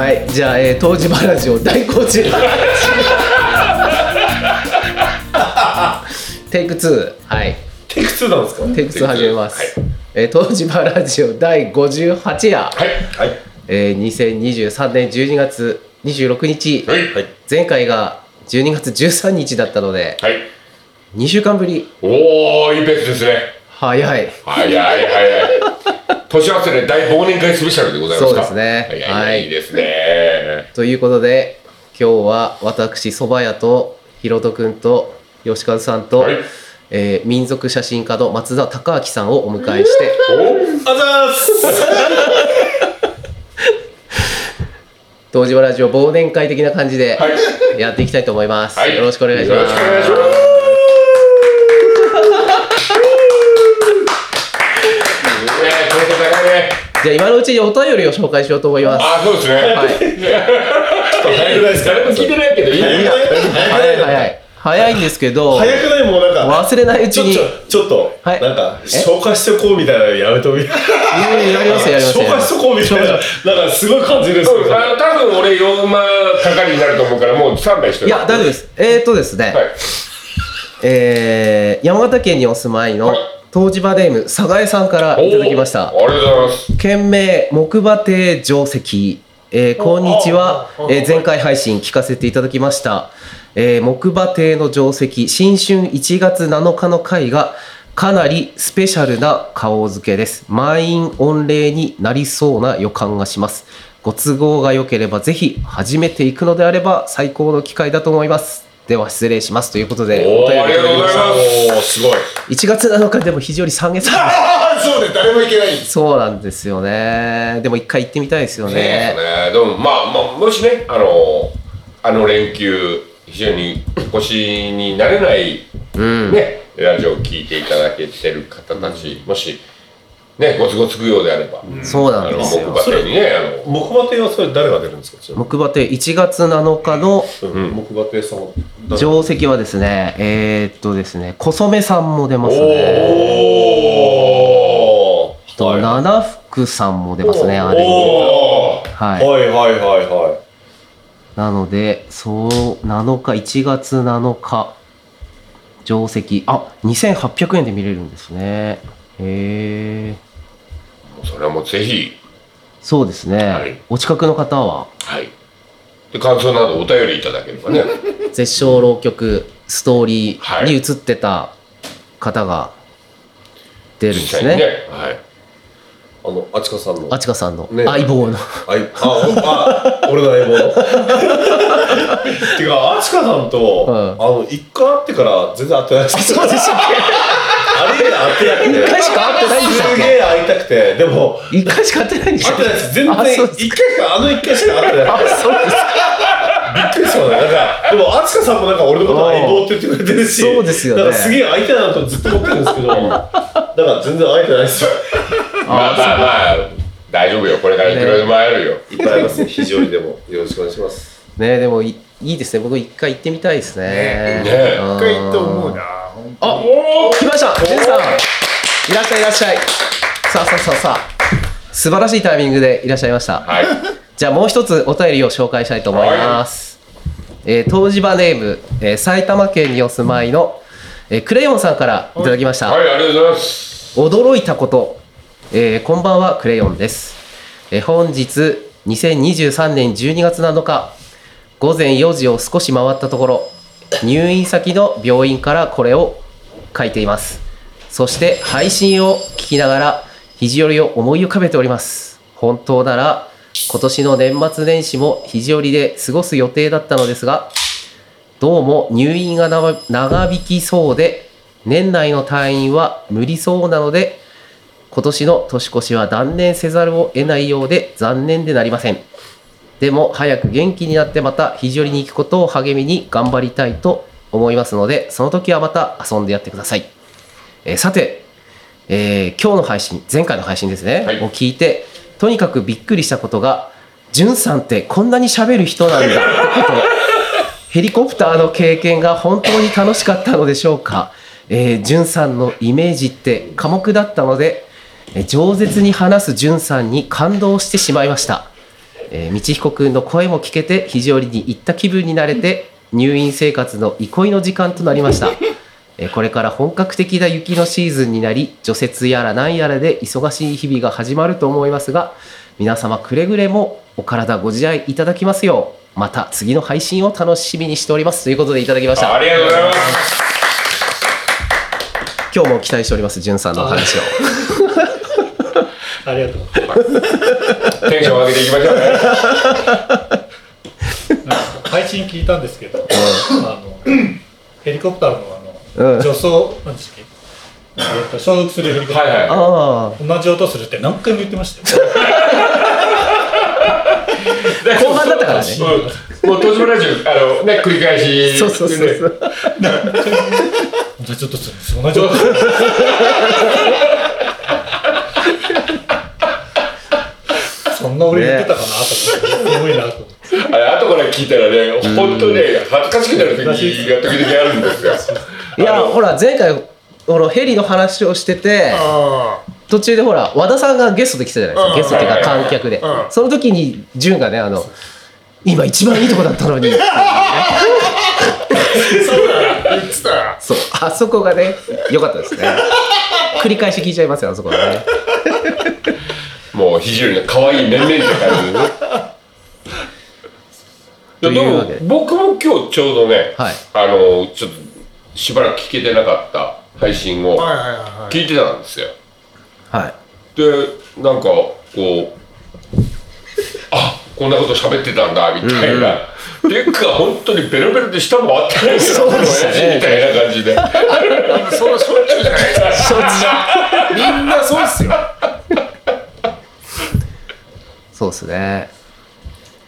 はいじゃあ、えー、東芝ラジオ第50テイク2はい。テイク2なんですか？テイク2始めます、はい。えー、東芝ラジオ第58夜、はいはい。えー、2023年12月26日、はいはい。前回が12月13日だったのではい。2週間ぶり。おおいいペースですね。早い。早い早い年忘れ大忘年会スペシャルでございますか。そうですね。はい。い。いですね。ということで今日は私蕎麦屋とひろとくんと吉和さんと、はい。えー民族写真家の松田孝明さんをお迎えしておあざーす。東芝ラジオ忘年会的な感じではい。やっていきたいと思います、はい。よろしくお願いしますやー、ちょっと高いね。じゃあ今のうちにお便りを紹介しようと思います。あ、そうですね。はい。早くないですか？誰も聞いてないけど、いい早い早い早い。早いんですけど早くないもうなんか。忘れないうちに。ちょちょちょっと、はい。なんか消化しておこうみたいなのやめてみ。いやいややりますよやりますよ。消化しとこうみたいな。なんかすごい感じるんですけど多分俺4万係になると思うからもうスタンバイしていや大丈夫です。えー、っとですね、はい。えー山形県にお住まいのはい東芝ネーム佐賀江さんからいただきました。ありがとうございます。件名木馬亭定石、えーこんにちは、えー前回配信聞かせていただきました、えー木馬亭の定石。新春1月7日の回がかなりスペシャルな顔付けです。満員御礼になりそうな予感がします。ご都合が良ければぜひ始めていくのであれば最高の機会だと思いますでは失礼しますということでお便りいただきました。おーすごい。1月7日でも非常に3月ああそうね誰もいけない。そうなんですよね。でも一回行ってみたいですよね。ねえでもまあ、まあ、もしねあのあの連休非常に腰になれない、うん。ねラジオを聞いていただけてる方たち、もしねご都合つくようであれば、そうなんですよ。木馬亭にねあの。木馬亭はそれ誰が出るんですか？木馬亭1月7日のうん。木馬亭さん定石はですねえー、っとですね小染さんも出ますね。おー。とはい。七福さんも出ますねあれはい。はいはいはいはい。なのでそう7日1月7日定石あ2800円で見れるんですね。へえそれはもうぜひ。そうですね、はい。お近くの方は？はい。で感想などお便りいただければね。絶唱浪曲ストーリーにはい。映ってた方が出るんです実際にね。ねはい。あのあちかさんの。あちかさんのね。相棒の。あいあおあ俺の相棒の。てかあちかさんと、うん。あの一回会ってから全然会ってないですそうでしたっあ一回しか会ってないんでしたっけすげえ会いたくて。でもけ一回しか会ってないんでしたっけ会ってないです。全然あそうです一回しかあの一回しか会ってなあくてそうですびっくりしたね。なんかでもあちかさんもなんか俺のこと相棒って言ってくれてるしそうですよね。なんかすげえ会いたいなとずっと思ってるんですけどだから全然会えてないですよ。まあまあまあ大丈夫よ。これからいくらでも会えるよ、いっぱいあります。ね非常にでもよろしくお願いします。ねでもいいいですね。僕一回行ってみたいですね。ねねうん一回行って思うなあ来ました。ジェンさん。いらっしゃいいらっしゃい。さあさあさあさあ。素晴らしいタイミングでいらっしゃいました。はい。じゃあもう一つお便りを紹介したいと思います。えー東芝ネーム、えー埼玉県にお住まいの、えークレヨンさんからいただきました。はいありがとうございます。驚いたこと、えーこんばんはクレヨンです、えー本日2023年12月7日午前4時を少し回ったところ入院先の病院からこれを書いています。そして配信を聞きながら肘折を思い浮かべております。本当なら今年の年末年始も肘折で過ごす予定だったのですがどうも入院が長引きそうで年内の退院は無理そうなので今年の年越しは断念せざるを得ないようで残念でなりません。でも早く元気になってまた肘折に行くことを励みに頑張りたいと思いますのでその時はまた遊んでやってください、えーさて、えー今日の配信前回の配信ですね、はいを聞いてとにかくびっくりしたことがじゅんさんってこんなに喋る人なんだってことヘリコプターの経験が本当に楽しかったのでしょうか。えー、じゅんさんのイメージって寡黙だったので、えー饒舌に話すじゅんさんに感動してしまいました。えー、道彦くんの声も聞けて肘折に行った気分になれて入院生活の憩いの時間となりました、えーこれから本格的な雪のシーズンになり除雪やら何やらで忙しい日々が始まると思いますが皆様くれぐれもお体ご自愛いただきますようまた次の配信を楽しみにしております。ということでいただきました。ありがとうございます。今日も期待しておりますじゅんさんのお話を。ありがとう。テンション上げていきましょうね。配信聞いたんですけど、あのヘリコプターのあうんの助走なんですっけ？えっと所属するヘリコプター、はいはいあ同じ音するって何回も言ってましたよ。後半だったからねうんもう東芝ラジオあのね繰り返しあそうそうそうそう同じ音するんですよ。同じ音する。そんな俺言ってたかなと思って、すごいなと思って。あれ後から聞いたらね本当ね恥ずかしくなる時が時々あるんですよ。いやほら前回このヘリの話をしててあ途中でほら和田さんがゲストで来たじゃないですか、うん。ゲストっていうか観客で、うん。その時に潤がねあの今一番いいとこだったのにあそうだ言ってたそう。あそこがね良かったですね。繰り返し聞いちゃいますよあそこはね。もう肘よりの可愛い面々って感じというわけで。僕も今日ちょうどね、はい。あのちょっとしばらく聞けてなかった配信を聞いてたんですよ。はい。でなんかこう あこんなこと喋ってたんだみたいな、っていうか本当にベロベロで舌もあってないですよそうでしたね。みたいな感じで。それはしょっちゅうじゃない。ですかみんなそうっすよ。そうですね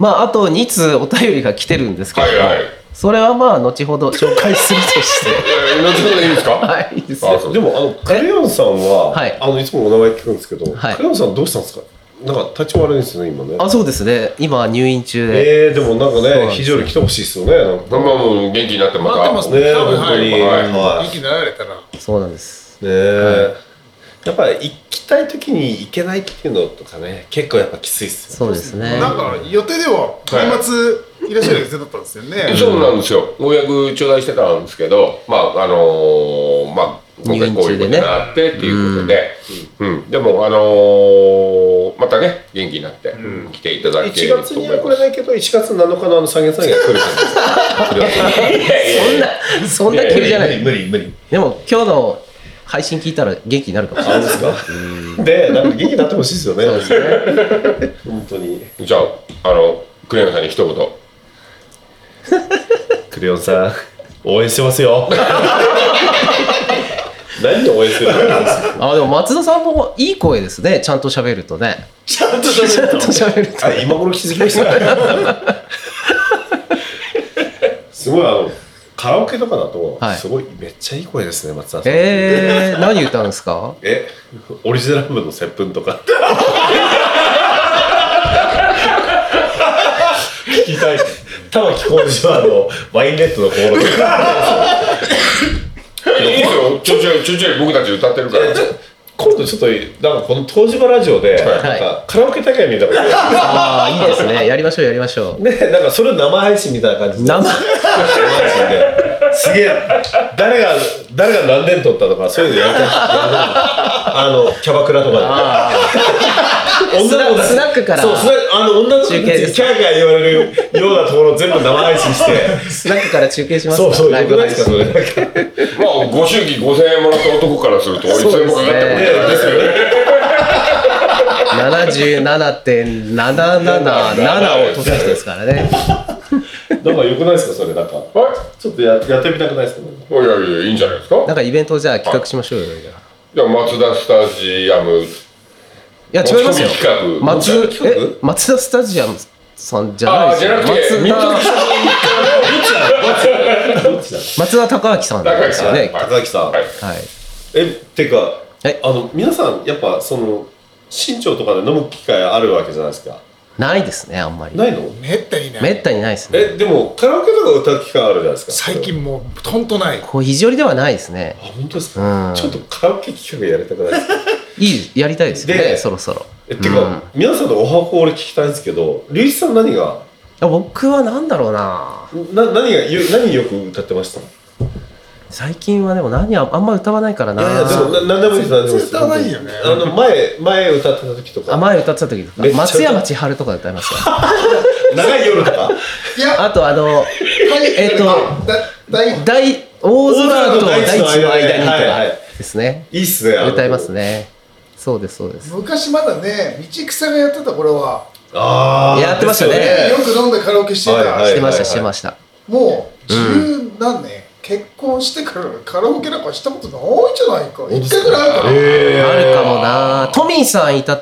まああと2通お便りが来てるんですけども、はいはい。それはまあ後ほど紹介するとして。えー後ほどいいんですか？はいいいですよ。でもあのクレヨンさんは、はい。あのいつもお名前聞くんですけど、はい。クレヨンさんどうしたんですか？なんか体調悪いんですよね今ね。あそうですね。今入院中で、えー、でもなんかね非常に来てほしいですよね。まあまあもう元気になってまた。待ってますね多分本当に。はい。はい。元気になられたら。そうなんです。ねえ、やっぱり行きたい時に行けないっていうのとかね結構やっぱきついっすよそうですね。なんか予定では年末いらっしゃる予定だったんですよね。そうなんですよ。ご予約頂戴してたんですけどまああのーまあ今回こういうことになってっていうことで、うん。でもあのーまたね元気になって来ていただけ1ると月に思います。は来れないけど1月7日のあの三月三が来る感じです。いやいやいやそんな急じゃない。無理無理。でも今日の配信聞いたら元気になるかもしれない。あですか。でなんか元気になってほしいですよね。そうですね。本当に。じゃああのクレヨンさんに一言。クレヨンさん応援してますよ。何を応援してるの？あでも松田さんもいい声ですね。ちゃんと喋るとね。ちゃんと。ちゃんと喋ると。あ今頃気づきました。すごいあのカラオケとかだと、はい。すごいめっちゃいい声ですね松田さん。えー、何歌うんですか？えオリジナル部の接吻とか。聞きたい。玉置浩二はあのワインレッドのコールとか。いいですよ。ちょいちょいちょいちょい僕たち歌ってるから今度ちょっとなんかこの東芝ラジオで、なんかカラオケ大会みたいなああいいですね。やりましょうやりましょう。ねなんかそれを生配信みたいな感じで。生生配信で。すげえ誰が誰が何点取ったとかそういうのやりたい。あのキャバクラとかで女の子スナックから。そうスナックあの女の子キャーキャー言われるようなところを全部生配信して。スナックから中継しますそうそうライブ配信。まあご祝儀5000円もらった男からするとおいつもかかってもねですよね。77.777を取った人ですからねなんかよくないですかそれなんかはちょっとややってみたくないですかねいいやいやいいんじゃないですかなんかイベントをじゃあ企画しましょうよじゃあ松田スタジアムいや違いますよ。松え松田スタジアムさんじゃないですよ。松田 松田孝明さんですよね高高木さん、はい。はい。えてか、はいあの皆さんやっぱその新庄とかで飲む機会あるわけじゃないですか。ないですねあんまり。ないの？めったにない。めったにないですね。えでもカラオケとか歌う機会あるじゃないですか。最近もうほんとない。こう肘折ではないですね。あ本当ですか、うん。ちょっとカラオケ企画やりたくないですか？いいやりたいですよねでそろそろ。えっていうか、皆さんのお箱俺聞きたいんですけど龍一さん何が？僕は何だろうな。な何がよ何よく歌ってました？い最近はでも何ああんま歌わないからな。やいやでもな何でもいいです何でもいいです。歌わないよね。あの前前歌ってた時とか。あ前歌ってた時とか。松山千春とか歌いました。長い夜とか。いや。あとあのはいえっと大大大空と大地の間にとはいはいはかいですねいいっすね歌いますねそうですそうです。昔まだね道草がやってた頃は。ああやってましたね。よく飲んでカラオケしてた、はいはいしてましたしてました。もう十何年、結婚してからカラオケなんかしたことないんじゃないか。一回ぐらいあるから、えあるかもな。トミーさんいた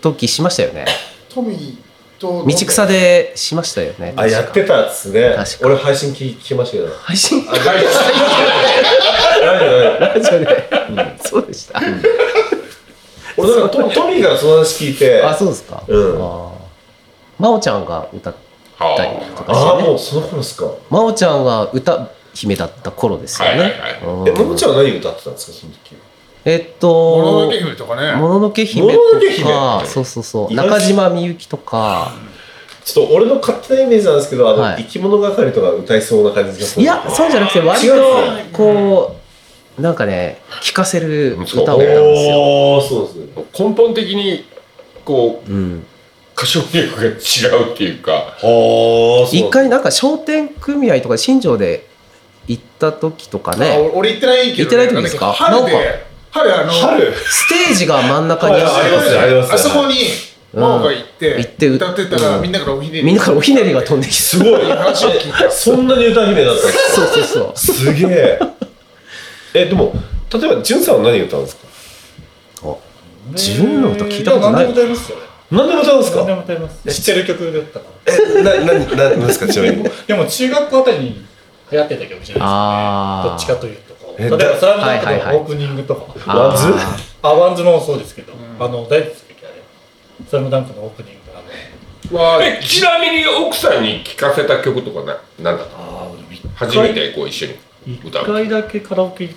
時しましたよね。トミーと道草でしましたよね。あやってたっすね。俺配信聞聞きましたけど。配信？ラジオでそうでした俺なんかトトミーからその話聞いて。あそうですか。うん。真央ちゃんが歌ったりとかあしてね。あもうその頃っすか。真央ちゃんが歌姫だった頃ですよね。はいはいはい。うん。えももちゃんは何歌ってたんですかその時えっものとのけ姫とかね。もののけ姫もののけ姫。とかそうそう。そう中島みゆきとか。ちょっと俺の勝手なイメージなんですけどあの、はい。生き物係とか歌いそうな感じがする。いやそうじゃなくて割とですね。こうなんかね聴かせる歌を歌うんそうですよ。そうですね。根本的にこううん。歌唱力が違うっていうか。一回なんか商店組合とか新庄で行った時とかあね俺行ってないけど、行ってない時ですか？なんだっけ春なんで春あの春。ステージが真ん中にはいあそこにうん。真央が行って,、行って歌ってたら、うん。みんなからおひねりみんなからおひねりが飛んできて。すごい。話を聞いた。そんなに歌姫だったそうそうそう。かすげええでも例えばじゅんさんは何歌うんですか？自分の歌聞いたことない。何でも歌いますよね。何でも歌うんです何でかも歌います。知ってる曲だったかえななななんですか ちなみに？らでも中学校あたりに流行ってた曲じゃないですか。どっちかというとこう。え例えば「スラムダンクはいはいはい。のオープニングとか。 WANDS？ああ WANDS もそうですけど、あの大好きあれ「スラムダンクのオープニングあのわえちなみに奥さんに聴かせた曲とかな何だった初めてこう一緒に一歌う。回だけカラオケ行っ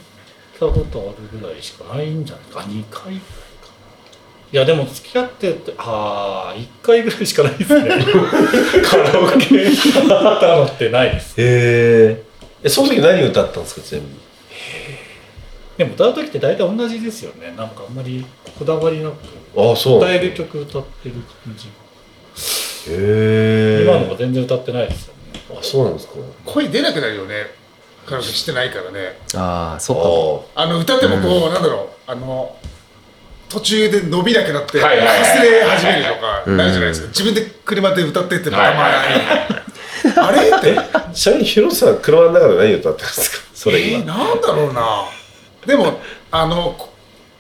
たことあるぐらいしかないんじゃないか2回ぐらいかな。いやでも付き合っててああ1回ぐらいしかないですね。カラオケ行ったのってないです。へえその時何歌ったんですかちなみに？でも歌う時って大体同じですよね。なんかあんまりこだわりなくああそう。歌える曲歌ってる感じへえ今のが全然歌ってないですよね。あそうなんですか。声出なくなるよねカラオケしてないからね。あーそっか。もああの歌ってもこう、なんだろうあの途中で伸びなくなってはいはいはい。忘れ始めるとかうん。なるじゃないですか。自分で車で歌ってってもたはいまはいに。あれってあちなみにヒロさん車の中で何歌ってるんですか？それえー、今なんだろうな。でもあのこ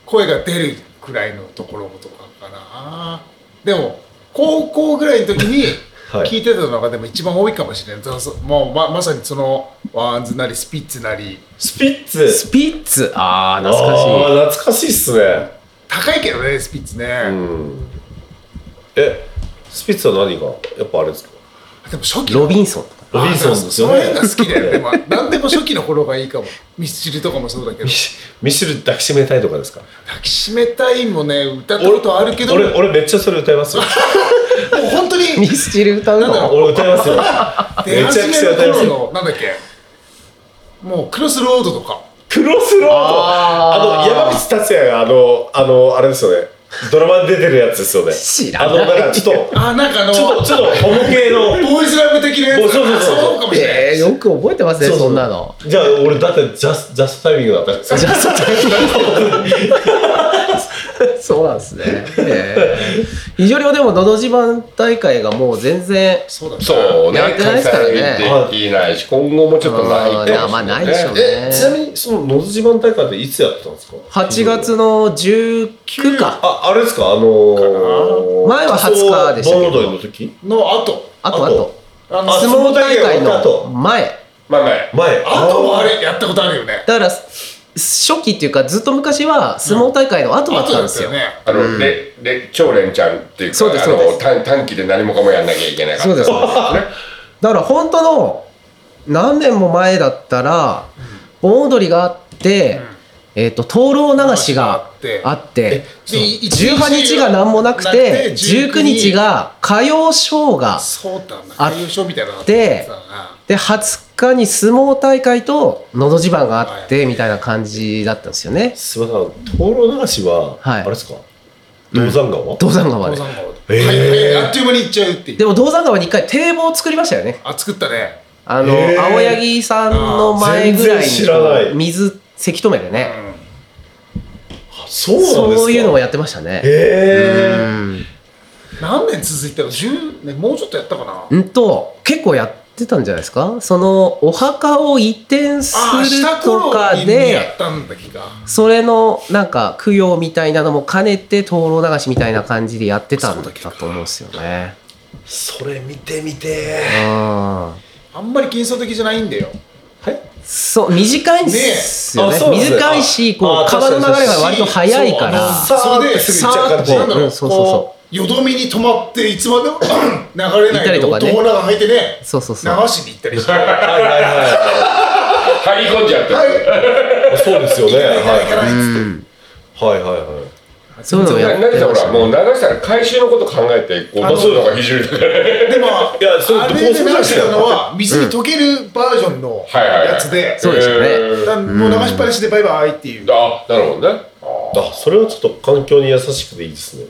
声が出るくらいのところとかかな。でも高校ぐらいの時に はい。聞いてたのがでも一番多いかもしれない、そうそうもうままさにその WANDS なりスピッツなり。スピッツ？スピッツ。ああ懐かしい。あー懐かしいっすね。高いけどねスピッツね、うん。えスピッツは何が？やっぱあれですか？でも初期ロビンソン。ロビンソンですよその辺がね好きだよでも何でも初期の頃がいいかも。ミスチルとかもそうだけど。ミシミシル抱きしめたいとかですか？抱きしめたいもね歌ったことあるけど。俺俺めっちゃそれ歌いますよ。もう本当に。ミスチル歌うなんだろの俺歌いますよ。出めちゃくちゃ歌いますよなんだっけ？もうクロスロードとか。クロスロード？あの山口達也があのあのあれですよね。ドラマに出てるやつですよね。知らない。あのなんかちょっとあなんかあのちょっとちょっとホモ系の。ボーイズラブ的なやつ。そうそうそうそう。そうかもしれない、えー、よく覚えてますねそうそう。そんなの。じゃあ俺だってジャスジャストタイミングだった。んですよじゃあそうそうなんですね。ええ。非常にでも、のど自慢大会がもう全然、そうだね。そうね。やってないですからねできないし。今後もちょっとない。かもしれあーまあないでしょうね。えちなみにそののど自慢大会っていつやってたんですか？8月の19か。ああれですか？あのー、前は20日でしたけ？ど盆踊りの時？の後。あとあとあと、あのあ相撲大会の後前。まあね前。あともあれやったことあるよね。だから、初期っていうか、ずっと昔は相撲大会の後だったんですよ。ね。あの、レレ超連チャンっていうかそうですあそうです。の短短期で何もかもやんなきゃいけないそうですそうです。だから本当の何年も前だったら、盆踊りがあって、えっ、と灯籠流しがあって。で18日が何もなくて19日が歌謡ショーがあったなで20日に相撲大会とのど自慢があってみたいな感じだったんですよね。すみません灯籠流しは、はい。あれですか？銅山川、銅山川で。登山川へー。あっという間に行っちゃうっていう。でも銅山川に一回堤防を作りましたよね。あ作ったね。あの青柳さんの前ぐらいに水せき止めてね、そうなんですか？そういうのをやってましたね。へえ。うん。何年続いたの？10年もうちょっとやったかな？うんと結構やってたんじゃないですか？そのお墓を移転すると頃かでそれのなんか供養みたいなのも兼ねて灯籠流しみたいな感じでやってたんだと思うんですよね。それ見てみて。うん。あんまり幻想的じゃないんだよそう短いんですよね。ね短いしこうあ川の流れが割と速いからそう。あのさーってすぐ行っちゃう感んだろう。うんそうそうそう。こうよどみに止まっていつまでも 流れないでりとかね。男が履いてねそうそうそう。流しに行ったりして。はいはいは入り込んじゃって、はい いそうですよねはいはいはいはいそういうのをやってな何さほましたねらもう流したら回収のこと考えてこう出すのが非常にでもいやそれあれで流してたのは水に溶けるバージョンのやつで。そうでしたねもう流しっぱなしでバイバイっていう。あなるほどね。あそれはちょっと環境に優しくていいですね。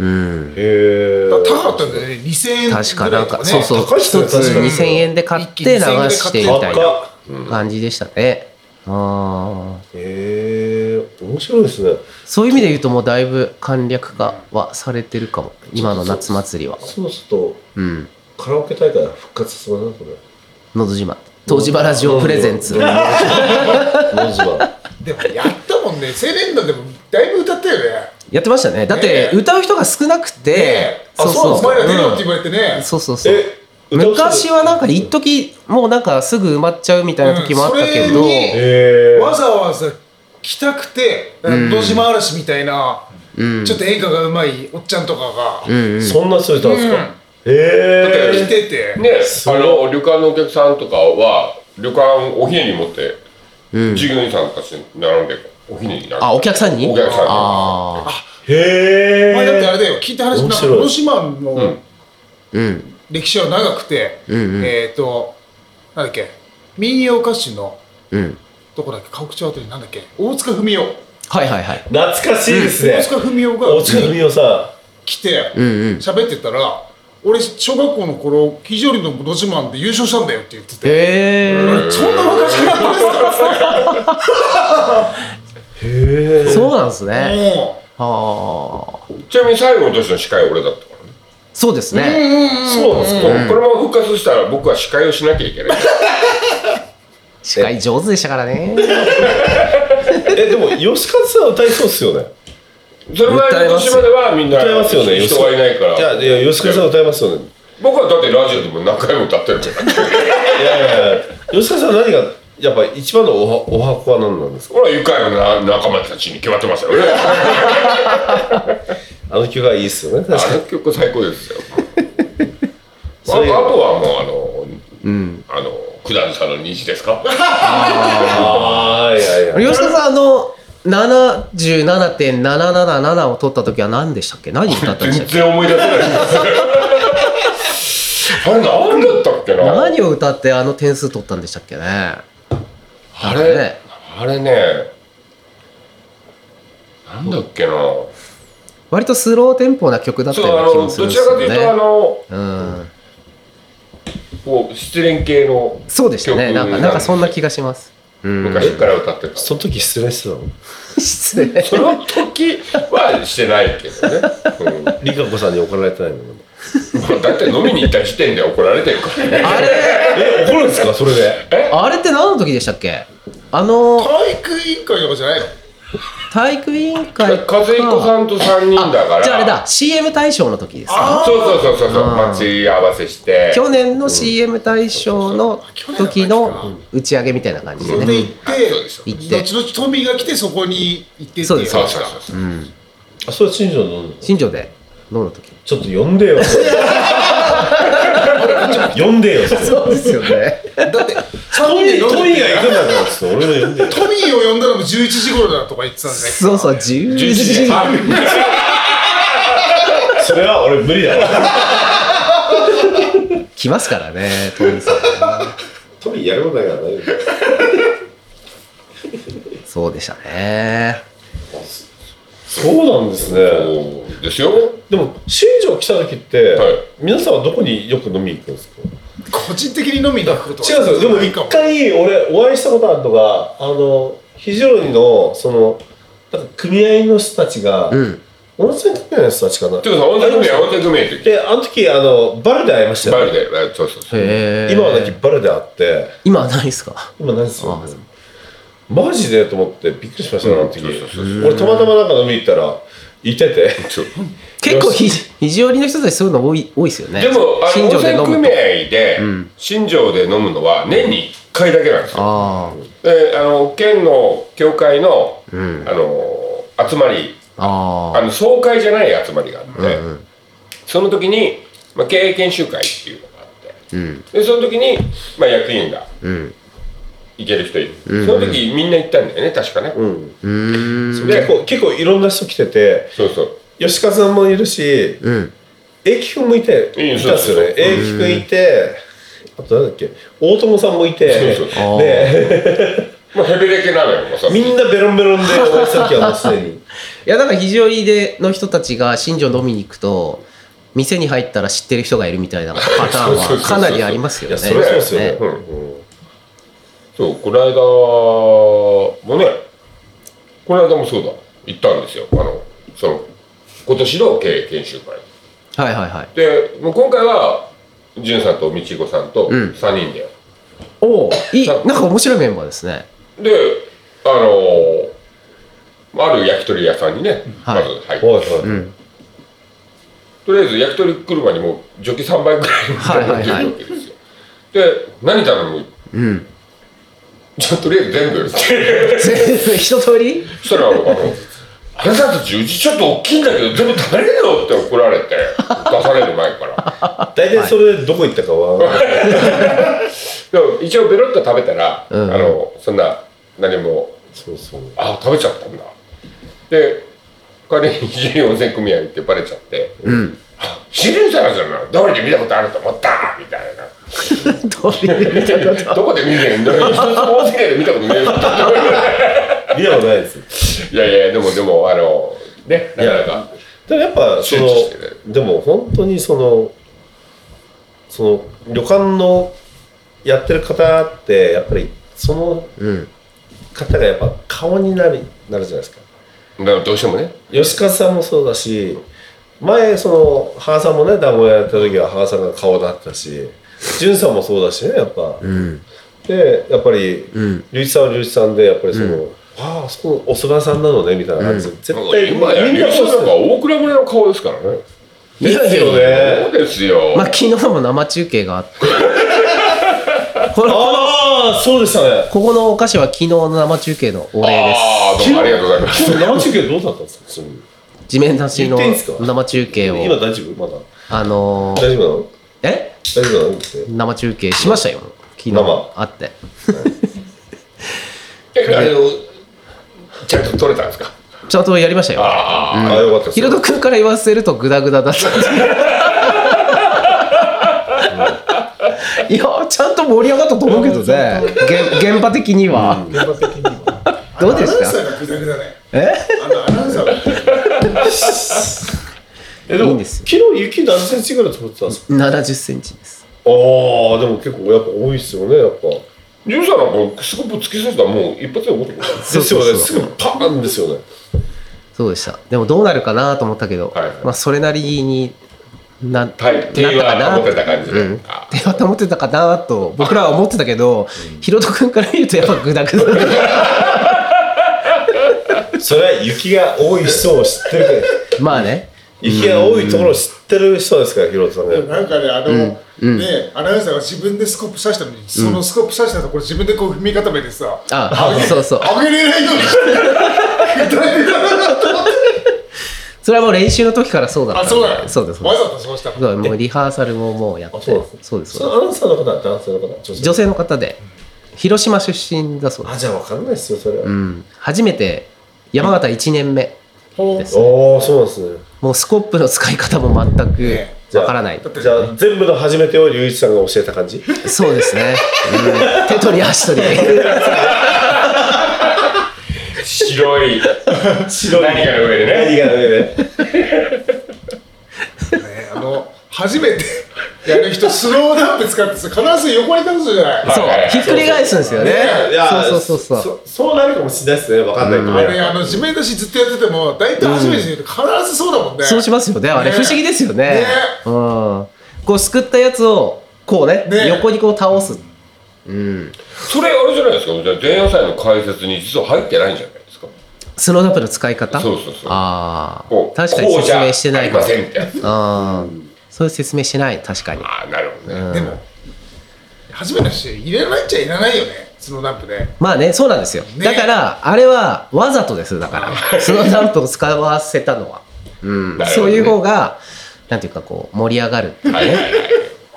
うん。へえ高かったんだよね。2000円ぐらい確かなんとかそうそう。一つ確かに2000円で買って流してみたいな感じでしたね。ああへえ面白いですね。そういう意味で言うともうだいぶ簡略化はされてるかも。今の夏祭りは。そうするとうん。カラオケ大会復活しそうだなこれ。のど自慢。東芝ラジオプレゼンツ。のど自慢。でもやったもんね。青年団でもだいぶ歌ったよね。やってましたね。だって歌う人が少なくて。ね。あそうそう。お前ら出ろって言われてね。そうそうそう。え歌う人昔はなんか一時もうなんかすぐ埋まっちゃうみたいな時もあったけど、うん。それにへえわざわざ来たくて「のど自慢嵐」みたいなうん。ちょっと演歌がうまいおっちゃんとかがうんうん。そんな人いたんですか？うん。へえ来てて。ね。あの旅館のお客さんとかは旅館おひねり持ってうん。従業員さんたちに並んでおひねりになる。あお客さんに？お客さんに。ああへ前だってあえれだよ聞いた話なんか面白いの歴史は長くてうんうん。えっとなんだっけ民謡歌手のうんどこだっけ？河口あたりなんだっけ？大塚文雄。はいはいはい。懐かしいですね。大塚文雄が大塚文雄さ来てうんうん。喋ってたら俺小学校の頃肘折ののど自慢で優勝したんだよって言ってて。へえそんな昔からやってますへえそうなんですね。もああ。ちなみに最後の年の司会俺だったからね。そうですね。そうなんです。かこれも復活したら僕は司会をしなきゃいけない司会上手でしたからね。えでも吉和さんは歌いそうっすよね。それ前の年まではみんな歌いますよね人がいないから。いやいや吉和さんは歌いますよね。僕はだってラジオでも何回も歌ってるから。いやいやいや吉川さん何がやっぱ一番のおはお箱は何なんですか？ほら愉快な仲間たちに決まってますよ。ね あの曲はいいっすよねあの曲最高ですよ。ああそういうとはもうあのうん。あの九段さんの虹ですか？ああいやいや吉田さんあの77.777を取った時は何でしたっけ？何歌ったんでしたっけ？全然思い出せない。あれ何だったっけな？何を歌ってあの点数取ったんでしたっけね？あれ、ね。あれねなんだっけな？割とスローテンポな曲だったそうあような気もするのどちんですよらかというとあねのうんこう失恋系のそうでしたね。曲なんかなんかそんな気がします。うん。昔から歌ってた、その時失恋してたの？失礼。その時はしてないけどね、うん。まリカ子さんに怒られてないの？あ、だって飲みに行った時点で怒られてるからね。あれ？え怒るんですか？それで。あれって何の時でしたっけ？あの体育委員会とかじゃないの？体育委員会か。和彦さんと3人だから。じゃああれだ。CM 大賞の時ですあそうそうそうそうそう。うん。待ち合わせして。去年の CM 大賞の時の打ち上げみたいな感じでね。それで行って行って。後々トミーが来てそこに行ってそう。ですそうそうそう。うん。あそれ新庄の。新庄で飲む時。ちょっと呼んでよ 呼んでよ。そうですよね。だって3トミートミーが行くんだからっ俺も呼んでよトミーを呼んだのも11時頃だとか言ってたんですねそうそう11 11時。それは俺無理だわ。来ますからねトミーさんトミーやることないから大丈夫。そうでしたねそうなんですね。ですよ。でも新庄来た時って、はい。皆さんはどこによく飲みに行くんですか？個人的に飲みに行くことは違うんですよ。でも一回俺お会いしたことあるのがあの肘折のそのなんか組合の人たちが、うん。温泉組合の人たちかな？てかさ温泉組合温泉組合って。であの時あのバルで会いましたよ、ね、バルであそうそうそう。今はなきバルで会って。今はないですか？今何ですよあマジでと思ってびっくりしましたね、あの時。俺たまたまなんか飲みに行ったらいてて。結構ひ肘折りの人たちそういうの多い多いですよね。でもあの新温庄で飲むと。泉組合でん。新庄で飲むのは年に1回だけなんですよ。あであの県の協会のあうん。あの集まりああ。の総会じゃない集まりがあって、あうんうん。その時に、まあ、経営研修会っていうのがあって。うん。でその時に、まあ、役員がうん行ける人いる、うん。その時みんな行ったんだよね確かね、うん。結構結構いろんな人来ててそうそう。吉川さんもいるしうん。英樹君もいていたんですよねそう。そうそう。英樹君いてあとなんだっけ大友さんもいてそうそうあーで まあヘベレケなのよみんなベロンベロンで お会いした時はもうすでに。いやだから肘折りでの人たちが新庄飲みに行くと店に入ったら知ってる人がいるみたいなパターンはかなりありますよね。いやそれはそうですよね。ね。うんそうこの間もねこの間もそうだ。行ったんですよ。あのその今年の経営研修会。はいはいはい。でもう今回は潤さんと道子さんとうん。3人で、おおいいなんか面白いメンバーですね。であのある焼き鳥屋さんにね、はい。まず入って、はいはいうん。とりあえず焼き鳥来るにもうジョッキ3杯ぐらいはいはいはい。頼んでるわけですよ。で何頼む？うん。じゃあとりあえず全部。一通り？そしたらあの「あなたたちうちちょっと大きいんだけど全部食べれるよ」って怒られて出される前から。大体それでどこ行ったかは でも一応ベロッと食べたら、うん。あのそんな何も。そうそう。あ食べちゃったんだ。で帰りに非常に温泉組合行ってバレちゃってうん。「シリウスさんじゃないどれで見たことあると思った」みたいな どこで見てんの？一つも温泉街で見たことねえよ。見たことないですいやいやでもでもあのねなかなか。でもやっぱそのねでも本当にそのその旅館のやってる方ってやっぱりそのうん。方がやっぱ顔になるなるじゃないですか。だからどうしてもね。吉和さんもそうだし前その母さんもね団子屋やった時は母さんが顔だったし潤さんもそうだしねやっぱ、うん。でやっぱりうん。龍一さんは龍一さんでやっぱりその、ああそこのお蕎麦さんなのねみたいな感じで、絶対今やみんな龍さんなんか大倉村の顔ですからね。いやいや。ですよ。ねそうですよ、まあ昨日も生中継があって。これああそうでしたね。ここのお菓子は昨日の生中継のお礼です。ああどうもありがとうございます。生中継どうだったんですか？地面出しの生中継今を、大丈夫？まだ。あのー大丈夫なの？え？大丈夫生中継しましたよ。昨日。生。あって。えあのちゃんと撮れたんですか？ちゃんとやりましたよ。あああよかったヒロト君から言わせるとグダグダだった。いやちゃんと盛り上がったと思うけどね。現現場的には、現場的には。どうでしアナウンサたーがグダグダねえ？アナウンサーが えでもいいんですよ。昨日雪何センチぐらい積もってたんですか？70センチです。ああでも結構やっぱ多いっすよねやっぱ。ジュンさんなんかスコップ突き刺したらもう一発で怒ってくるですよね。すぐパーンですよね。そうでした。でもどうなるかなと思ったけど、はいはい。まあそれなりにな,、はい手は保てた感じで、うん。あ手は保ってたかなと僕らは思ってたけど、ヒロト君から見るとやっぱグダグダで。それは雪が多い人を知ってるからまあね雪が多いところを知ってる人ですからヒロトさんね。なんかねあの、うん。ねアナウンサーが自分でスコップ刺したのに、そのスコップ刺したところ自分でこう踏み固めてさあそうそう上げれないようにして具体的だなと思ってそれはもう練習の時からそうだったんで。あそうだ。そうです。そうわですざとそうしたそうもうリハーサルももうやって。あそうですそうです。アナウンサーの方は男性の方女性す女性の方で広島出身だそうです。あじゃあ分かんないですよそれは、うん。初めて山形1年目です。おおそうなんですね。もうスコップの使い方も全くね。わからない。じゃあ全部の初めてを龍一さんが教えた感じ？そうですね、うん。手取り足取り白い。白何かの上でね。何が上で？ねあの初めてやる人スローダンプ使ってさ必ず横に立つじゃない。そう。ひっくり返すんですよね。いやそうそうそうそう。そそうなるかもしれないですね。分かんないけど、あれあの地面出しずっとやってても大体初めてやると必ずそうだもんね、そうしますよね。あれね。不思議ですよね。ね。うん。こうすくったやつをこうねね。横にこう倒す。うん。それあれじゃないですか？じゃあ前夜祭の解説に実は入ってないんじゃないですか？スノーダンプの使い方？そうそうそう。あこうあ確かに説明してないこうじゃありませんそういう説明してない確かに。ああなるほどね、うん。でも初めての人入れないっちゃいらないよねスノーダンプでまあねそうなんですよ、ね。だからあれはわざとですだから。スノーダンプを使わせたのは、うん。ね。そういう方がなんていうかこう盛り上がるっていうはいはいはい。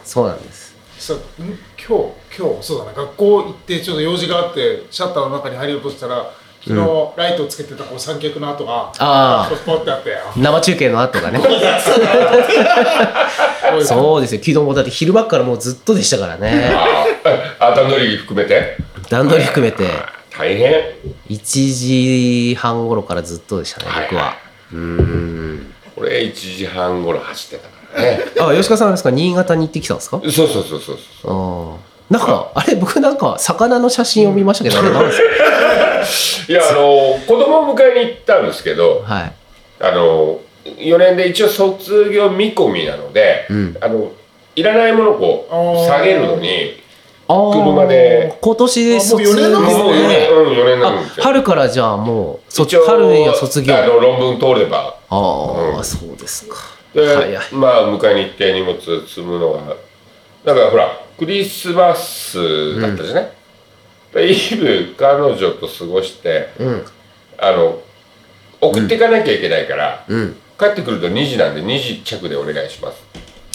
そうなんです。さん今日今日そうだな。学校行ってちょっと用事があってシャッターの中に入りようとしたら昨日ライトをつけてたこう三脚の跡があー。ポッポってあって。生中継の後がね。そうですよ。昨日もだって昼間っからもうずっとでしたからね。ああ段取り含めて？段取り含めて。大変。1時半頃からずっとでしたねはい。僕は。うーん。俺1時半頃走ってたからね。あ吉川さんあれですか？新潟に行ってきたんですか？そうそうそうそうあー。なんかあれ僕なんか魚の写真を見ましたけど、あれ何です いやあの子供を迎えに行ったんですけどかはい。あの4年で一応卒業見込みなので、うん。あのいらないものを下げるのに車で。今年で卒あもう四年なんですね。もう4年,、うん、4年なんですあよ春からじゃあもう卒一応春や卒業。あの論文通れば。ああ、うん。そうですか。で、まあ迎えに行って荷物積むのがだからほらクリスマスだったじゃない、でイブ彼女と過ごしてうん。あの送っていかなきゃいけないから、うん。帰ってくると2時なんで2時着でお願いします。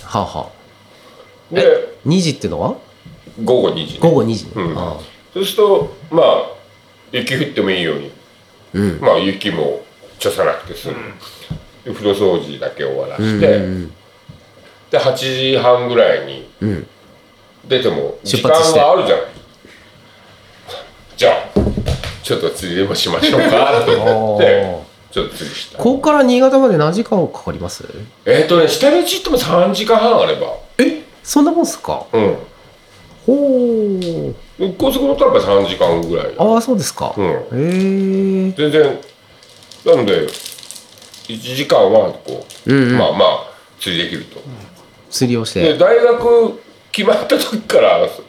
はあ、はあ、で2時っていうのは？午後2時、ね、午後2時、うん。ああ。そうするとまあ雪降ってもいいようにうん。まあ雪もちょさなくて済む、で風呂掃除だけ終わらうんして、うん。で8時半ぐらいにうん。出ても時間出発して。があるじゃないじゃあちょっと釣りでもしましょうか。と思ってちょっと釣りした。ここから新潟まで何時間かかります？えっ、とね下道行っても3時間半あれば。えそんなもんすか？うん。ほう。高速乗ったらやっぱり3時間ぐらい。ああそうですか、うん。へえ全然なので1時間はこう、うんうん。まあまあ釣りできると、釣りをして。で大学決まった時からそ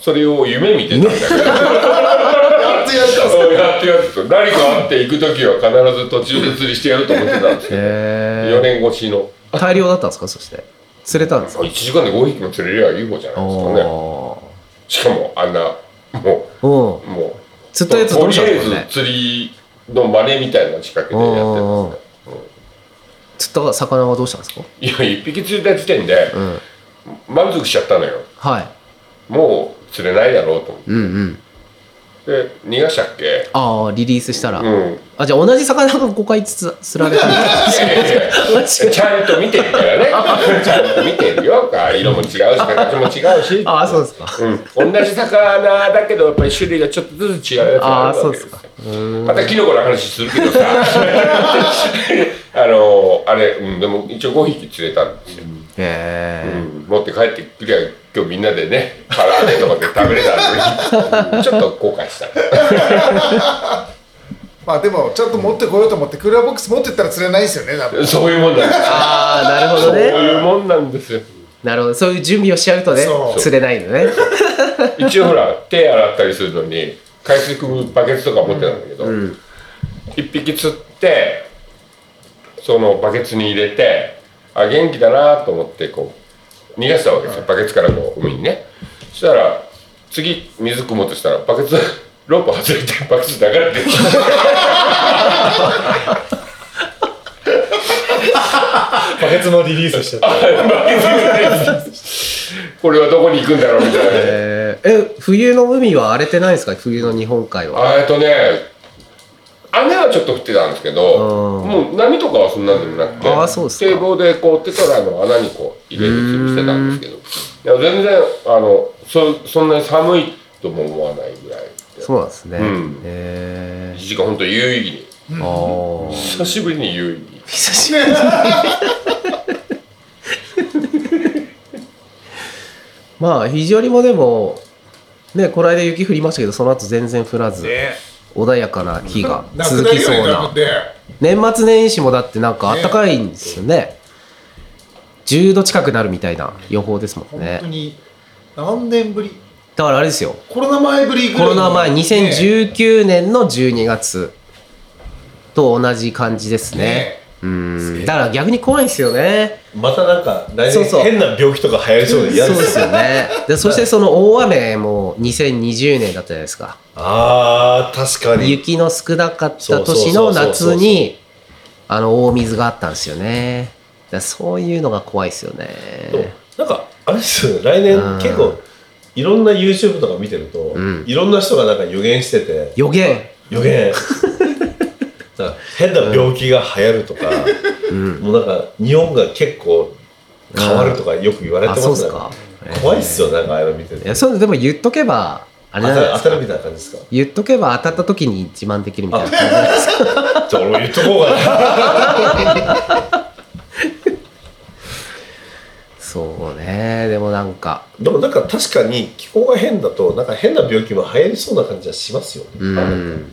それを夢見てたんだけど。や ってやったそうやってやってた何かあって行く時は必ず途中で釣りしてやると思ってたんですよ、へ4年越しの。え大量だったんですか？そして。釣れたんですか？1時間で5匹も釣れりゃいい方じゃないですかね。おしかもあんなもー。うもう。釣ったやつどうしたんとりあえですかね。ず釣りの真似みたいな仕掛けでやってますね。釣った魚はどうしたんですか？いや1匹釣れた時点でうん。満足しちゃったのよ。はい。もう釣れないだろうと思って。うんうんで逃がしたっけ？ああリリースしたら、うん。あじゃあ同じ魚が5回つ釣られたんですいやいやいや。ちゃんと見てるからね。ちゃんと見てるよ。色も違うし形も違うし。ああそうですか。うん、同じ魚だけどやっぱり種類がちょっとずつ違うやつがあるわけですよ。またキノコの話するけどさ。あのあれ、うん、でも一応5匹釣れたんですよ、へえ、うん、持って帰ってくりゃ今日みんなでね唐揚げとかで食べれたんで ちょっと後悔した。まあでもちゃんと持ってこようと思ってクーラーボックス持ってったら釣れないですよね多分。そういうもんなんです。よああなるほそうどねいうもんなんですよ。なるほど。そういう準備をしちゃうとねそう。釣れないのね。一応ほら手洗ったりするのに海水汲むバケツとか持ってたんだけど、うん。一匹釣ってそのバケツに入れてあ元気だなと思ってこう逃がしたわけですよ。バケツからこう海にね。そしたら次水汲もうとしたらバケツ ロープ外れてバケツ流れてる。バケツのリリースしちゃって これはどこに行くんだろうみたいな。ねえーえ冬の海は荒れてないですか？冬の日本海は。あえっとね雨はちょっと降ってたんですけど、うん。もう波とかはそんなんでもなくてあーそうですか。堤防でこうテトラの穴にこう入れるようにしてたんですけどいや全然あのそそんなに寒いとも思わないぐらいで。そうなんですね、うん。え1時間本当有意義に。ー、ああ久しぶりに有意義久しぶり。まあ非常にもでもねこの間雪降りましたけどその後全然降らず、ね穏やかな日が続きそうな。年末年始もだってなんか暖かいんですよね。10度近くなるみたいな予報ですもん本ね当に何年ぶり？だからあれですよ。コロナ前ぶりぐコロナ前ね2019年の12月と同じ感じですね。ねうん。だから逆に怖いんですよね。またなんか来そうそう。年変な病気とか流行りそうで嫌でよそうですすよね。でそしてその大雨も2020年だったじゃないですか。あー確かに。雪の少なかった年の夏にあの大水があったんですよね。だそういうのが怖いですよね。なんかあれですよね。来年うん。結構いろんな YouTube とか見てると、うん。いろんな人がなんか予言してて。予言。予言変な病気が流行るとか、もうなんか日本が結構変わるとかよく言われてあますね。そうですか。怖いっすよなんかああいうの見てて。いやそうでも言っとけばあれ当たる当たるみたいな感じですか？言っとけば当たった時に自慢できるみたいな感じですか。じゃあ俺も言っとこうかな。そうね。でもなんか。でもなんか確かに気候が変だとなんか変な病気も流行りそうな感じはしますよね、うん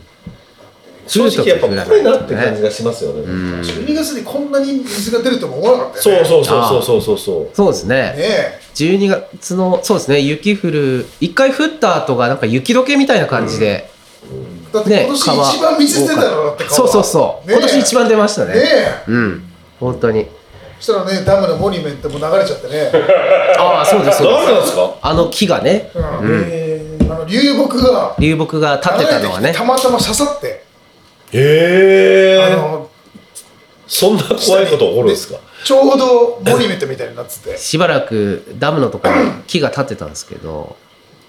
正直やっぱ怖いなって感じがしますよね、うん。12月にこんなに水が出るとも思わなかったよね。そうそうそうそうそうそうそうですねね12月のそうですね雪降る一回降った後がなんか雪解けみたいな感じで、えだってね今年一番水出たのだって川そうそうそう、ね今年一番出ましたねねえうん本当にそしたらねダムのモニュメントも流れちゃってね、ああそうですそう誰なんでですすかあの木がねうんへあの流木が流木が立ってたのはねたまたま刺さって、えあのそんな怖いこと起こるんですか？ちょうどモニュメントみたいになってて。しばらくダムのところに木が立ってたんですけど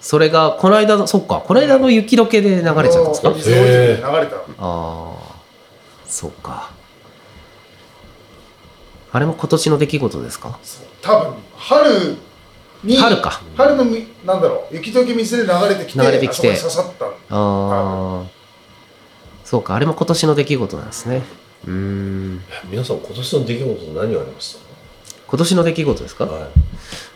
それがこの間のそっかこの間の雪解けで流れちゃったんですか？あの水置いてて流れたああそうか。あれも今年の出来事ですか？多分春に春か。春のみなんだろう雪解け水で流れてきて流れてきて。あそこに刺さった。のああそうかあれも今年の出来事なんですね。うーん。皆さん今年の出来事何がありまし今年の出来事ですか？た、はい、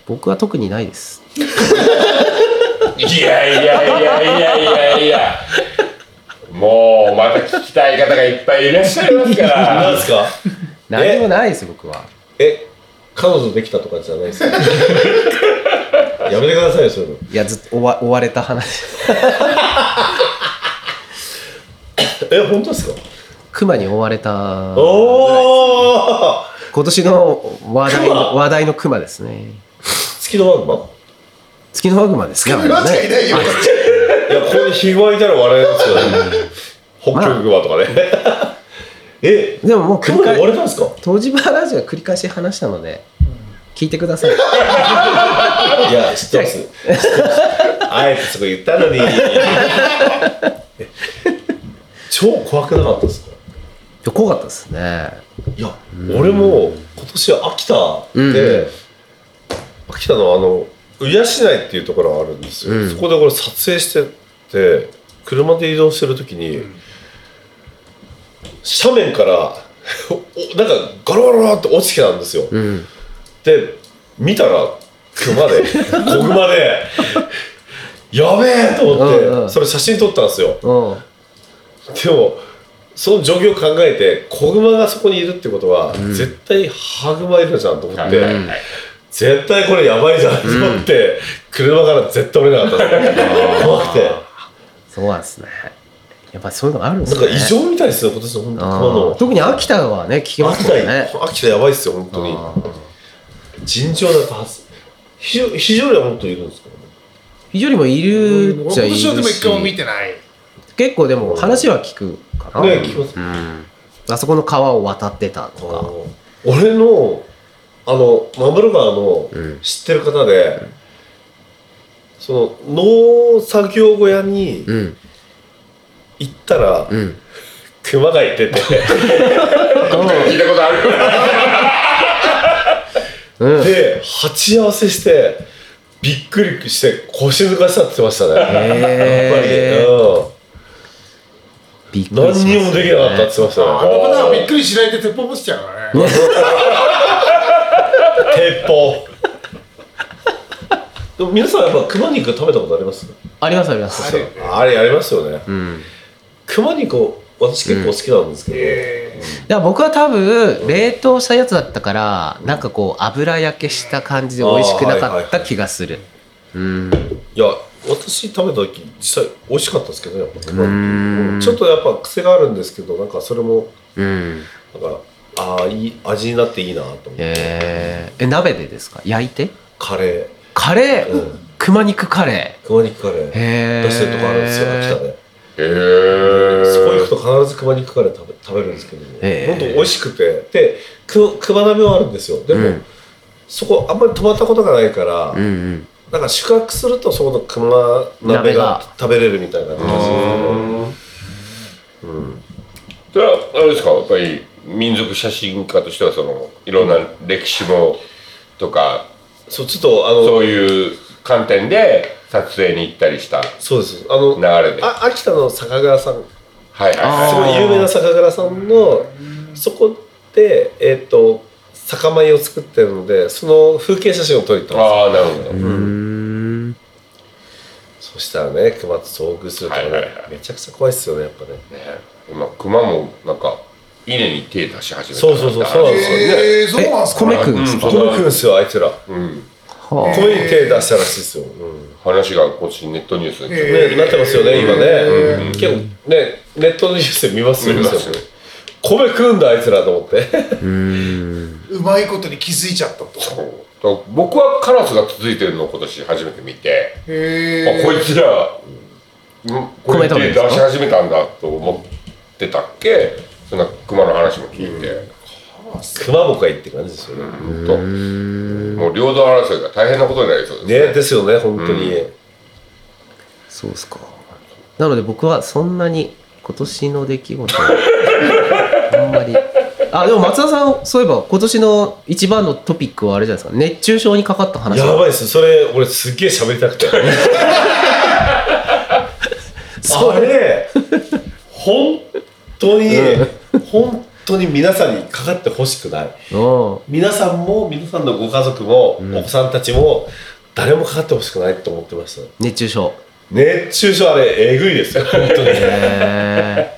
僕は特にないです。いやいやいやいやいやいやもうまた聞きたい方がいっぱいいらっしゃいますか何らですか？何もないです僕は。え彼女できたとかじゃないですか？やめてくださいよそういうの。いやずっと追わ追われた話 え本当ですか？熊に追われたおお今年の話題の話題の熊ですね。月のワグマ月のワグマですね熊？しかいねないよ。いやここにヒグマいたら笑えますよね。北極熊とかね。えでももう繰り返れたんですか？東芝ラジオは繰り返し話したので聞いてください。いや知ってます。知ってます。あえてそこ言ったのに 超怖くなかったですか？いや怖かったですね。いや俺も今年は秋田うん。で、秋田のあの鵜養っていうところがあるんですよ、うん。そこで俺撮影してて車で移動してる時に、斜面から おなんかガロガロガロって落ちてきたんですよ、うん。で見たら熊で子熊でやべえと思って、うんうん。それ写真撮ったんですよ。うんでもその状況を考えて子熊がそこにいるってことは、絶対ハグマいるじゃんと思って、はい。はいはい絶対これやばいじゃんと思って、車から絶対降りなかったの怖くて。そうなんですね。やっぱそういうのがあるんですね。なんか異常みたいですよ今年の本当特に秋田はね聞きますね。秋田やばいっすよ本当に。尋常な多発非常非常にはもっといるんですか？非常にもいるっちゃいるし。今年はでも一回も見てない結構でも話は聞くかな、ね聞きます。うん、あそこの川を渡ってたとか。俺のあのマムロ川の知ってる方で、その農作業小屋にうん。行ったら、うん。熊がいてて。聞いたことある。よ うん。で鉢合わせしてびっくりして腰抜かしたって言ってましたね、やっぱり、びっくうん、りします何にもできなかったって言ってましたねあの方はびっくりしないで鉄砲持ちちゃうからね。鉄砲。でも皆さんやっぱ熊肉食べたことあります？ありますあります。あるあれありますよね。うん。熊肉私結構好きなんですけど、えいや僕は多分冷凍したやつだったからなんかこう油焼けした感じで美味しくなかった気がする。うん。いや私食べた時実際美味しかったですけどねやっぱちょっとやっぱ癖があるんですけどなんかそれもうん。なんかああいい味になっていいなと思って、えー、え鍋でですか？焼いて？カレカレー、うん。熊肉カレー。熊肉カレー。ーへえ出してるとこあるんですよ秋田で。へえそこ行くと必ず熊肉カレー食べ食べるんですけど、へー。本当美味しくて。でく熊鍋はあるんですよ。でも、うん。そこあんまり泊まったことがないから、うんうんなんか宿泊するとそこの熊鍋鍋が。が食べれるみたいな感じですそれはあれですか？やっぱり民族写真家としてはそのいろんな歴史もとかそうちょっとあのそういう観点で撮影に行ったりしたそうです。あの流れで。あ秋田の酒蔵さん。はいはいあすごい有名な酒蔵さんのそこでえっ、と酒米を作ってるのでその風景写真を撮りたんですよ。ああなるほど、うーん。そしたらね熊と遭遇するとね、はいはいはい。めちゃくちゃ怖いっすよねやっぱね。ね。今熊もなんか稲に手出し始めたそうそうそうそうなんですよ。えー、そうなんすか。米食うんですか？米食うんですよあいつら。うん。は米に手出したらしいですよ、うん。話がこっちネットニュースにへね、なってますよね今ね、結構ねネットのニュースで見ますよ見ますよ米食うんだあいつらと思って。あうーん。うまいことに気づいちゃったと。そう。僕はカラスが続いてるのを今年初めて見て、へあこいつら、うん、これで米食べるんですか出し始めたんだと思ってたっけ？そんな熊の話も聞いて、熊もかいって感じですよね、うん。ともう領土争いが大変なことになりそうですね。ですよね本当に、そうっすか。なので僕はそんなに今年の出来事まり。あでも松田さんそういえば今年の一番のトピックはあれじゃないですか。熱中症にかかった話。やばいです。それ俺すっげえ喋りたくて。あれ本当に、本当に皆さんにかかってほしくない。うん。皆さんも皆さんのご家族も、お子さんたちも誰もかかってほしくないと思ってました。熱中症。熱中症あれえぐいですよ本当に。へ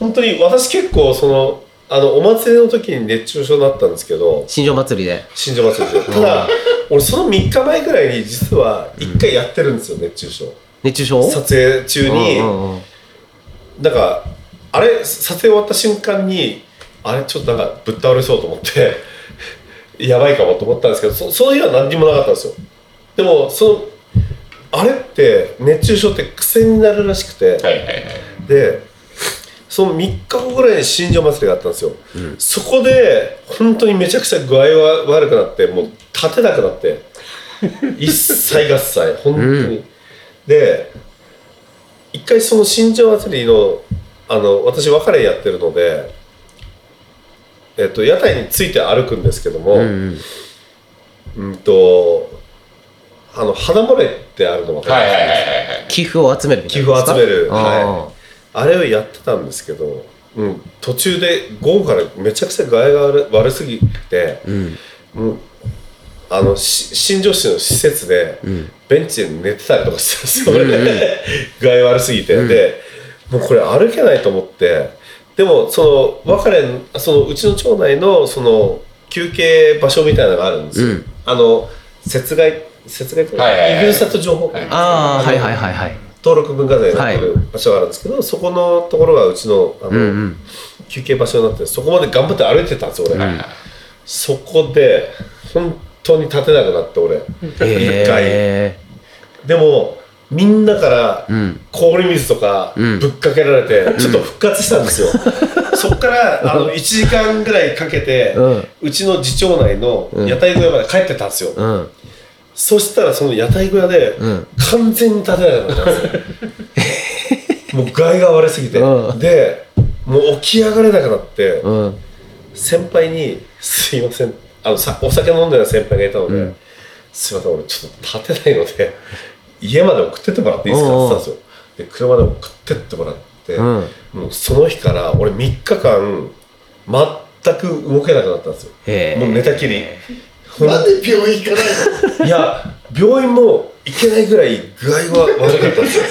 本当に私結構そのあのお祭りの時に熱中症になったんですけど新庄祭りで。新庄祭りで。ただ俺その3日前ぐらいに実は1回やってるんですよ熱中症。熱中症？撮影中に。なんかあれ撮影終わった瞬間にあれちょっとなんかぶっ倒れそうと思って やばいかもと思ったんですけどそそういうのは何にもなかったんですよ。でもそのあれって熱中症って癖になるらしくて、はいはいはい。でその3日後ぐらいに新庄祭りがあったんですよ、そこで本当にめちゃくちゃ具合は悪くなってもう立てなくなって。一切合切本当に、うん。で一回その新庄祭りのあの私別れやってるのでえっと屋台について歩くんですけども、うんうん。うんとあの花漏れってあるの分かります？はいはいはいはいはい。寄付を集める寄付を集める。はあれをやってたんですけど、うん、途中で午後からめちゃくちゃ具合が悪悪すぎて、うん。もうあのし新庄市の施設で、ん。ベンチで寝てたりとかしてたんですよ、具合悪すぎて、でもうこれ歩けないと思って。でもその別れそのうちの町内のその休憩場所みたいなのがあるんですよ、うん。あの雪害雪害ってはいはいはい。イグルサット情報館。ああはいはいはいはい登録文化財になってる場所があるんですけど、そこのところがうちのあの、うんうん。休憩場所になってそこまで頑張って歩いてたんですよ俺、うん。そこで本当に立てなくなって俺。一回。へでもみんなからーうん。氷水とかうん。ぶっかけられてちょっと復活したんですよ、そこからあの1時間ぐらいかけて、ううんちの次長内のうん。屋台小屋まで帰ってたんですよ、うんそしたらその屋台小屋でうん。完全に立てなくなったんですよ。もう具合が悪すぎて、うん。でもう起き上がれなくなって、うん。先輩に「すいません。あのさお酒飲んでる先輩がいたので、うん。すいません俺ちょっと立てないので家まで送ってってもらっていいですか?」って言ったんですよ。で車で送ってってもらって、うん。もうその日から俺3日間全く動けなくなったんですよ。もう寝たきりなんで病院行かないの？いや病院も行けないぐらい具合が悪かったんです。よ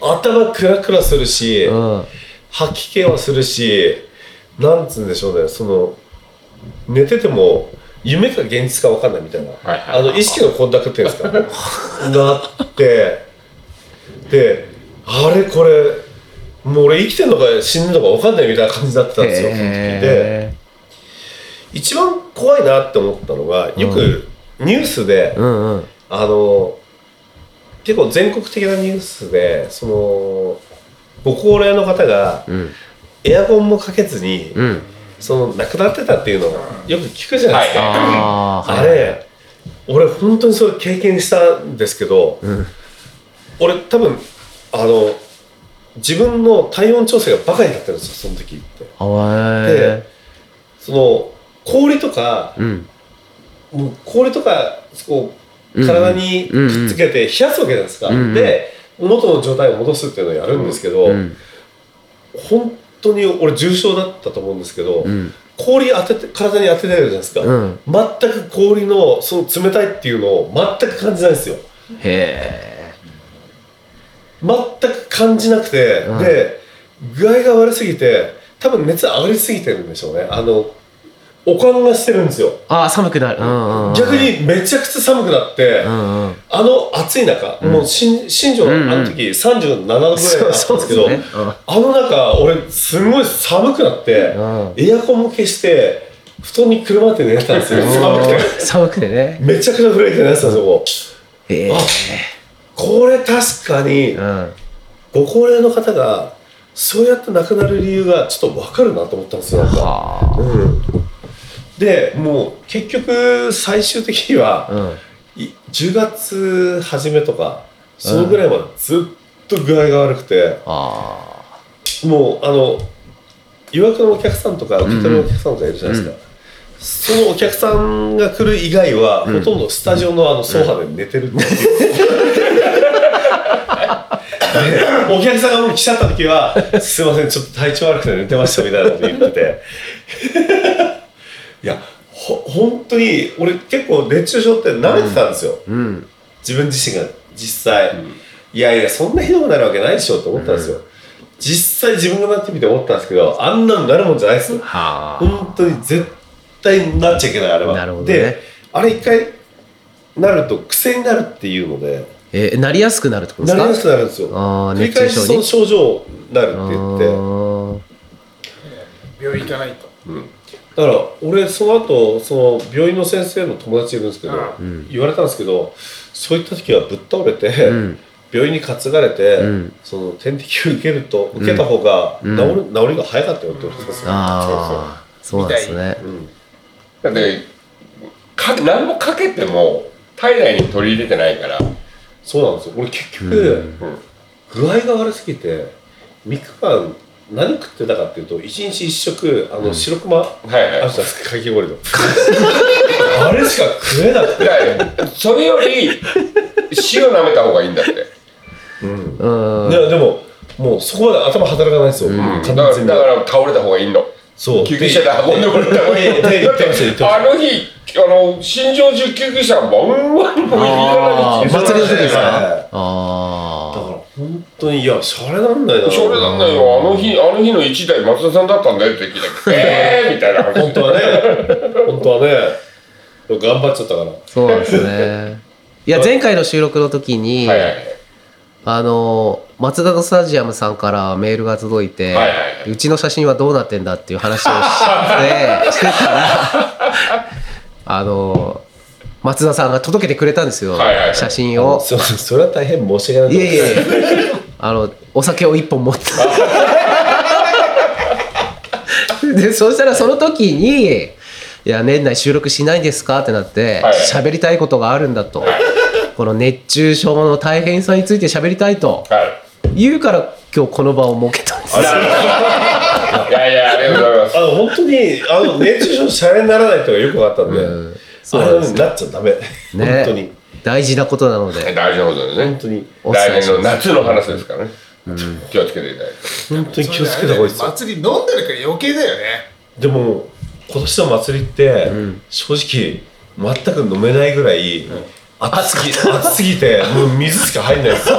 頭クラクラするし、うん。吐き気はするしなんつうんでしょうねその寝てても夢か現実か分かんないみたいな、はいはい。あの意識の混濁っていうんですか？なってであれこれもう俺生きてんのか死んでんのか分かんないみたいな感じだったんですよでへ一番怖いなって思ったのがよくニュースで、えうんうん。あの結構全国的なニュースでそのご高齢の方がうん。エアコンもかけずに、うん。その亡くなってたっていうのをよく聞くじゃないですか、あああれ俺本当にそれ経験したんですけど、うん。俺多分あの自分の体温調整がバカになってるんですよその時って。あでえその氷とかうん。もう氷とかこううん。体にくっつけて冷やすわけじゃないですか、うんうん。で元の状態を戻すっていうのをやるんですけど、うん。本当に俺重症だったと思うんですけど、うん。氷当てて体に当ててるじゃないですか、うん。全く氷のその冷たいっていうのを全く感じないんですよ。へえ。全く感じなくて、うん。で具合が悪すぎて多分熱上がりすぎてるんでしょうね。あのおかんがしてるんですよ。ああ寒くなる。うんうんうん。逆にめちゃくちゃ寒くなって、うんうん。あの暑い中、もう新新庄うんうん。あの時37度ぐらいだったんですけど、ね。あの中俺すごい寒くなって、うん。エアコンも消して布団にくるまって寝てたんですよ。寒くて。寒くてね。めちゃくちゃ震えて寝てたんですよこうへえ。あこれ確かにうん。ご高齢の方がそうやって亡くなる理由がちょっと分かるなと思ったんですよなんか、はうん、でもう結局最終的には、あうん。い10月初めとかそのぐらいまでずっと具合が悪くて、あもうあの予約のお客さんとか受け取りのお客さんとかいるじゃないですか、そのお客さんが来る以外は、ほとんどスタジオのあのソファで寝てるっていう、でお客さんがもう来ちゃった時は「すいませんちょっと体調悪くて寝てました」みたいなこと言ってていやほ本当に俺結構熱中症って慣れてたんですよ、うん。自分自身が実際、いやいやそんなひどくなるわけないでしょって思ったんですよ、実際自分がなってみて思ったんですけどあんなのなるもんじゃないですよ。はあ。本当に絶対なっちゃいけないあれは。なるほどね。であれ一回なると癖になるっていうので。えーなりやすくなるってことですか？なりやすくなるんですよ。繰り返しその熱症状になるって言って。あ病院行かないとだから俺その後その病院の先生の友達いるんですけど、うん。言われたんですけどそういった時はぶっ倒れて、うん。病院に担がれて、うん。その点滴を受けると受けた方が治うん。る、治りが早かったよって言われてますよ、ああそうなんですね。うん。だってか何もかけても体内に取り入れてないから、そうなんですよ。俺結局、うん。具合が悪すぎて3日間何食ってたかっていうと1日1食あの白熊、はいはい。あるじゃないですかかき氷の。あれしか食えなくて、だからそれより塩舐めた方がいいんだって、うん。うん。いやでももうそこまで頭働かないですよ、うん。完だから全にだから倒れた方がいいのそう。救急車で運んでもらった方がいいあの日あの新庄中救急車バンバンもうあーいらない祭りの時ですか？はいだからあ本当にいやシャレなんだよな。それなんだよ。あの日あの日の1台松田さんだったんだよって聞いたけど えーみたいな。話本当はね。本当はね。頑張っちゃったから。あそうなんですね。いや前回の収録の時に、あの松田のスタジアムさんからメールが届いて、はいはいはい。うちの写真はどうなってんだっていう話をして してたらあの松田さんが届けてくれたんですよ、はいはいはい。写真を。すいませんそれは大変申し訳ないいえいえ。あのお酒を一本持って でそしたらその時に「いや年内収録しないんですか?」ってなってはい喋、りたいことがあるんだと、この熱中症の大変さについて喋りたいと。はい言うから今日この場を設けたんですよ。いやいやありがとうございます。あの本当にあの熱中症シャレにならないとかよく分かったんで、うんそうあれなんですになっちゃダメ、ね。本当に。大事なことなので。大事なことですね。本当に。来年の夏の話ですからね。気をつけていただいて。本当に気をつけた方がいいですよ。祭り飲んでるから余計だよね。でも今年の祭りって、正直全く飲めないぐらい、暑すぎ暑すぎてもう水しか入んないですよ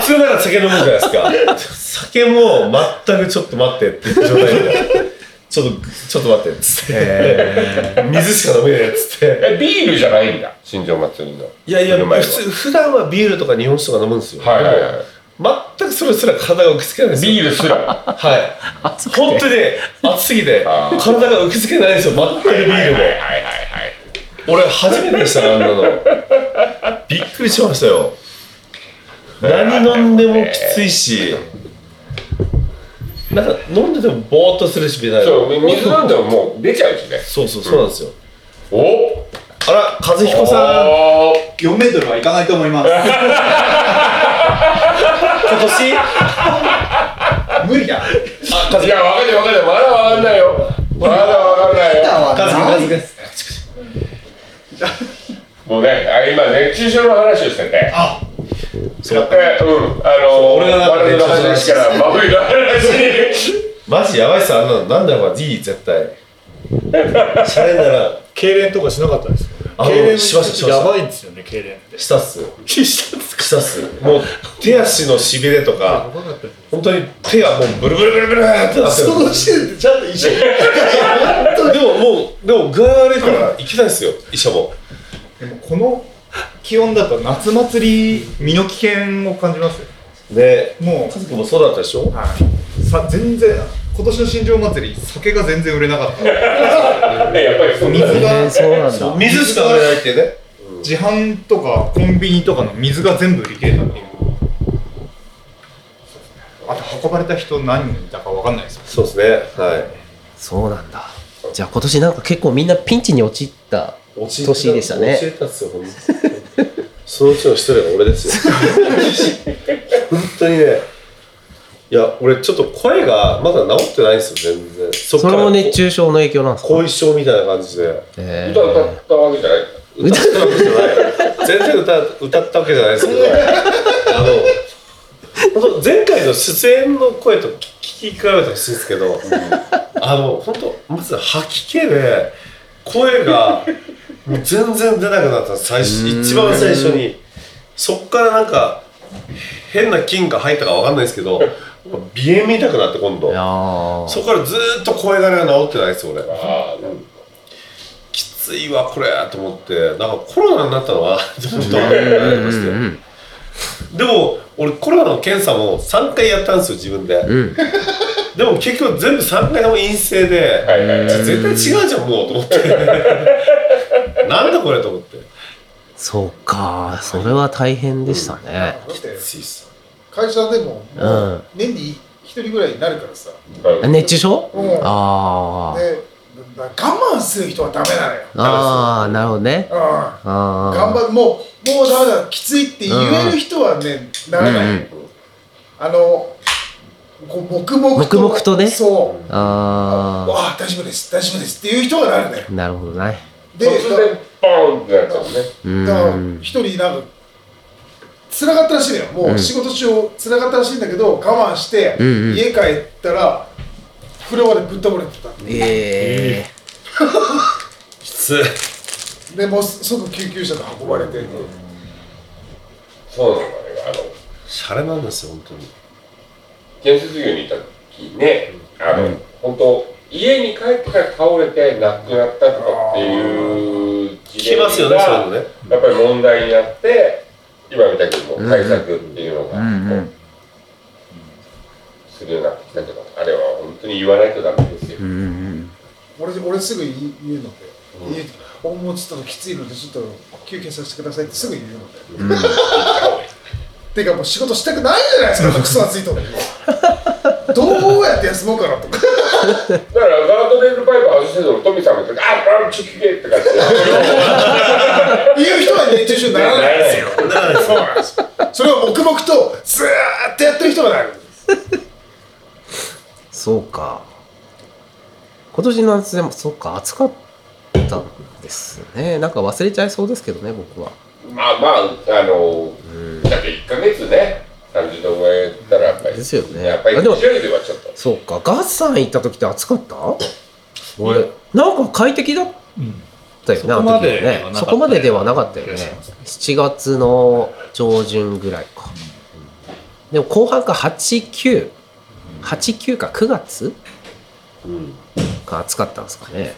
普通なら酒飲むじゃないですか。酒も全くちょっと待ってっていう状態で。ちょっとちょっと待ってっつって。水しか飲めないっつって。えビールじゃないんだ。新庄祭りの。いやいや普通普段はビールとか日本酒とか飲むんですよ、はいはいはい。全くそれすら体が受け付けないんですよ。ビールすら。はい。暑くて。本当にね暑すぎて体が受け付けないんですよ。全くビールも。はいはいはいはい。俺初めてでしたねあんなの。びっくりしましたよ何飲んでもきついし。なんか飲んでてもぼーっとするしみたいな。そう水飲んでももう出ちゃうしね。そうそうそうなんですよ、おあら和彦さん。お4メートルはいかないと思います。今年無理だ。あ和いやわかんないわかんない。まだわかんないよ。まだわかんないよ。和彦和彦もうねあ今熱中症の話をしてて。あ、そう。でうんあの俺がなんか我々の話から真冬の話。にマジやばいっすあんなのなんだよいい絶対。シャレなら痙攣とかしなかったですあ痙攣しましたしました。やばいんですよね痙攣って。したっす。したんですか？したっす。もう手足のしびれとやか本当に手がもうブルブルブルブルってなってる。その時点でちゃんと一緒にでももうでも具合悪いから行きたいんですよ医者も。でもこの気温だと夏祭り身の危険を感じますよ。ねも家族もそうだったでしょ？う、はい、さ全然今年の新庄祭り酒が全然売れなかった。やっぱり水えー、そうなんだ水しか売れないってね自販とかコンビニとかの水が全部売り切れたっていう。あと運ばれた人何人いたかわかんないですよ。そうですねはいそうなんだじゃあ今年なんか結構みんなピンチに陥った年でしたね。教えたっすよほんとそのうちの一人が俺ですよ。本当にね。いや俺ちょっと声がまだ治ってないんですよ全然。それも熱中症の影響なんですか？後遺症みたいな感じで。え歌歌ったわけじゃない？歌ったわけじゃない。全然歌歌ったわけじゃないですけど。あの本当前回の出演の声と聞き比べてほしいんですけど、あの本当まず吐き気で声がもう全然出なくなった。最初一番最初に。そっからなんか変な菌が入ったかわかんないですけど鼻炎みたくなって今度。いやー。そこからずーっと声がね治ってないですよ俺。ああきついわこれと思って。なんかコロナになったのは ちょっと。分かんないましたようんでも俺コロナの検査も3回やったんですよ自分で、うん。でも結局全部3回とも陰性で、はい。はいはい絶対違うじゃんもうと思って。なんだこれと思って。そうか。それは大変でしたね。だってきついっす。会社でもうん。もう年に一人ぐらいになるからさ、うん熱中症？うん。あー。でだから我慢する人はダメなのよ、あーなるほどね。うん、あ頑張るもうもうダメだ。きついって言える人はね、ならない、うんうん。あのこう黙々と黙々とね。そう。あああ大丈夫です大丈夫ですっていう人はなるねーなるほどね。で突然ポーンってなったのね。うだからん一人なんか辛かったらしいのよ。もう仕事中辛かったらしいんだけど我慢して、うんうん。家帰ったら風呂場でぶっ倒れてた。ええ きつい。でもうすぐ救急車で運ばれて、そうなのねあの。シャレなんですよ本当に。建設業にいた時ねあの、本当家に帰ってから倒れて亡くなったとかっていう事聞きますよねそういうのね。やっぱり問題になって今みたいにもう対策っていうのが、うんうんするようになってきたけどあれは本当に言わないとダメですよ、うんうん俺俺すぐ言うので、言うおもうちょっときついのでちょっと休憩させてくださいってすぐ言うので、てかもう仕事したくないじゃないですかクソ暑いとどうやって休もうかなとか。だからガードレールパイプ外してるのトミーさんが言ってああちょっと聞けって感じで。いう人は熱中症にならない んですよ。そうなんですよ。それを黙々とずーっとやってる人がなるんですそうか。今年の夏でもそうか暑かったんですね。なんか忘れちゃいそうですけどね僕は。まあまああのだって1か月ね。30度超えたらやっぱりですよね。やっぱりあでも年寄りではちょっと。そうか。ガッサン行った時って暑かった？俺なんか快適だったよね、あの時はね。そこまでではなかったよね。7月の上旬ぐらいか。でも後半か8989か9月が暑かったんですかね。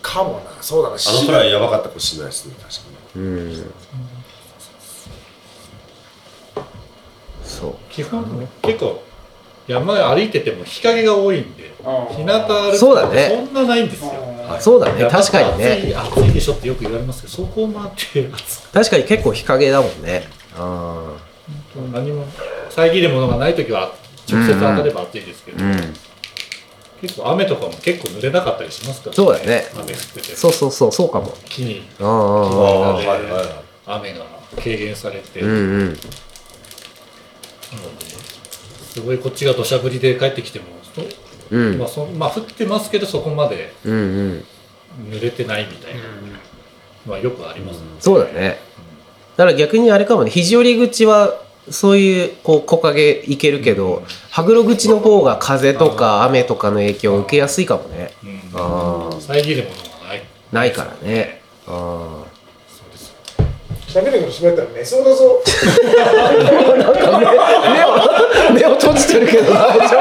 かもな。そうだな。あのくらいやばかったかもしれないですね確かに。うん。そう。基本結構山歩いてても日陰が多いんで日向歩くそうだね。そんなないんですよ。そうだね確かにね。暑い暑いでしょってよく言われますけどそこまで暑確かに結構日陰だもんね。あ何も遮るものがない時は直接当たれば暑いですけど、ーうん。結構雨とかも結構濡れなかったりしますから、そうだね。雨降ってて。そうそうそうそうかも。木にああ木の間で雨が軽減されて、うんうん。すごいこっちが土砂降りで帰ってきても、うん。まあそまあ、降ってますけどそこまでうんうん。濡れてないみたいな、まあ、よくありますね、そうだね。だから逆にあれかもね肘折口はそういうこう木陰行けるけど羽黒口の方が風とか雨とかの影響を受けやすいかもね。うん。ああ。遮るものがない。ないからね。あ喋ること閉めたら寝そうだぞ。あ 目を目を閉じてるけど大丈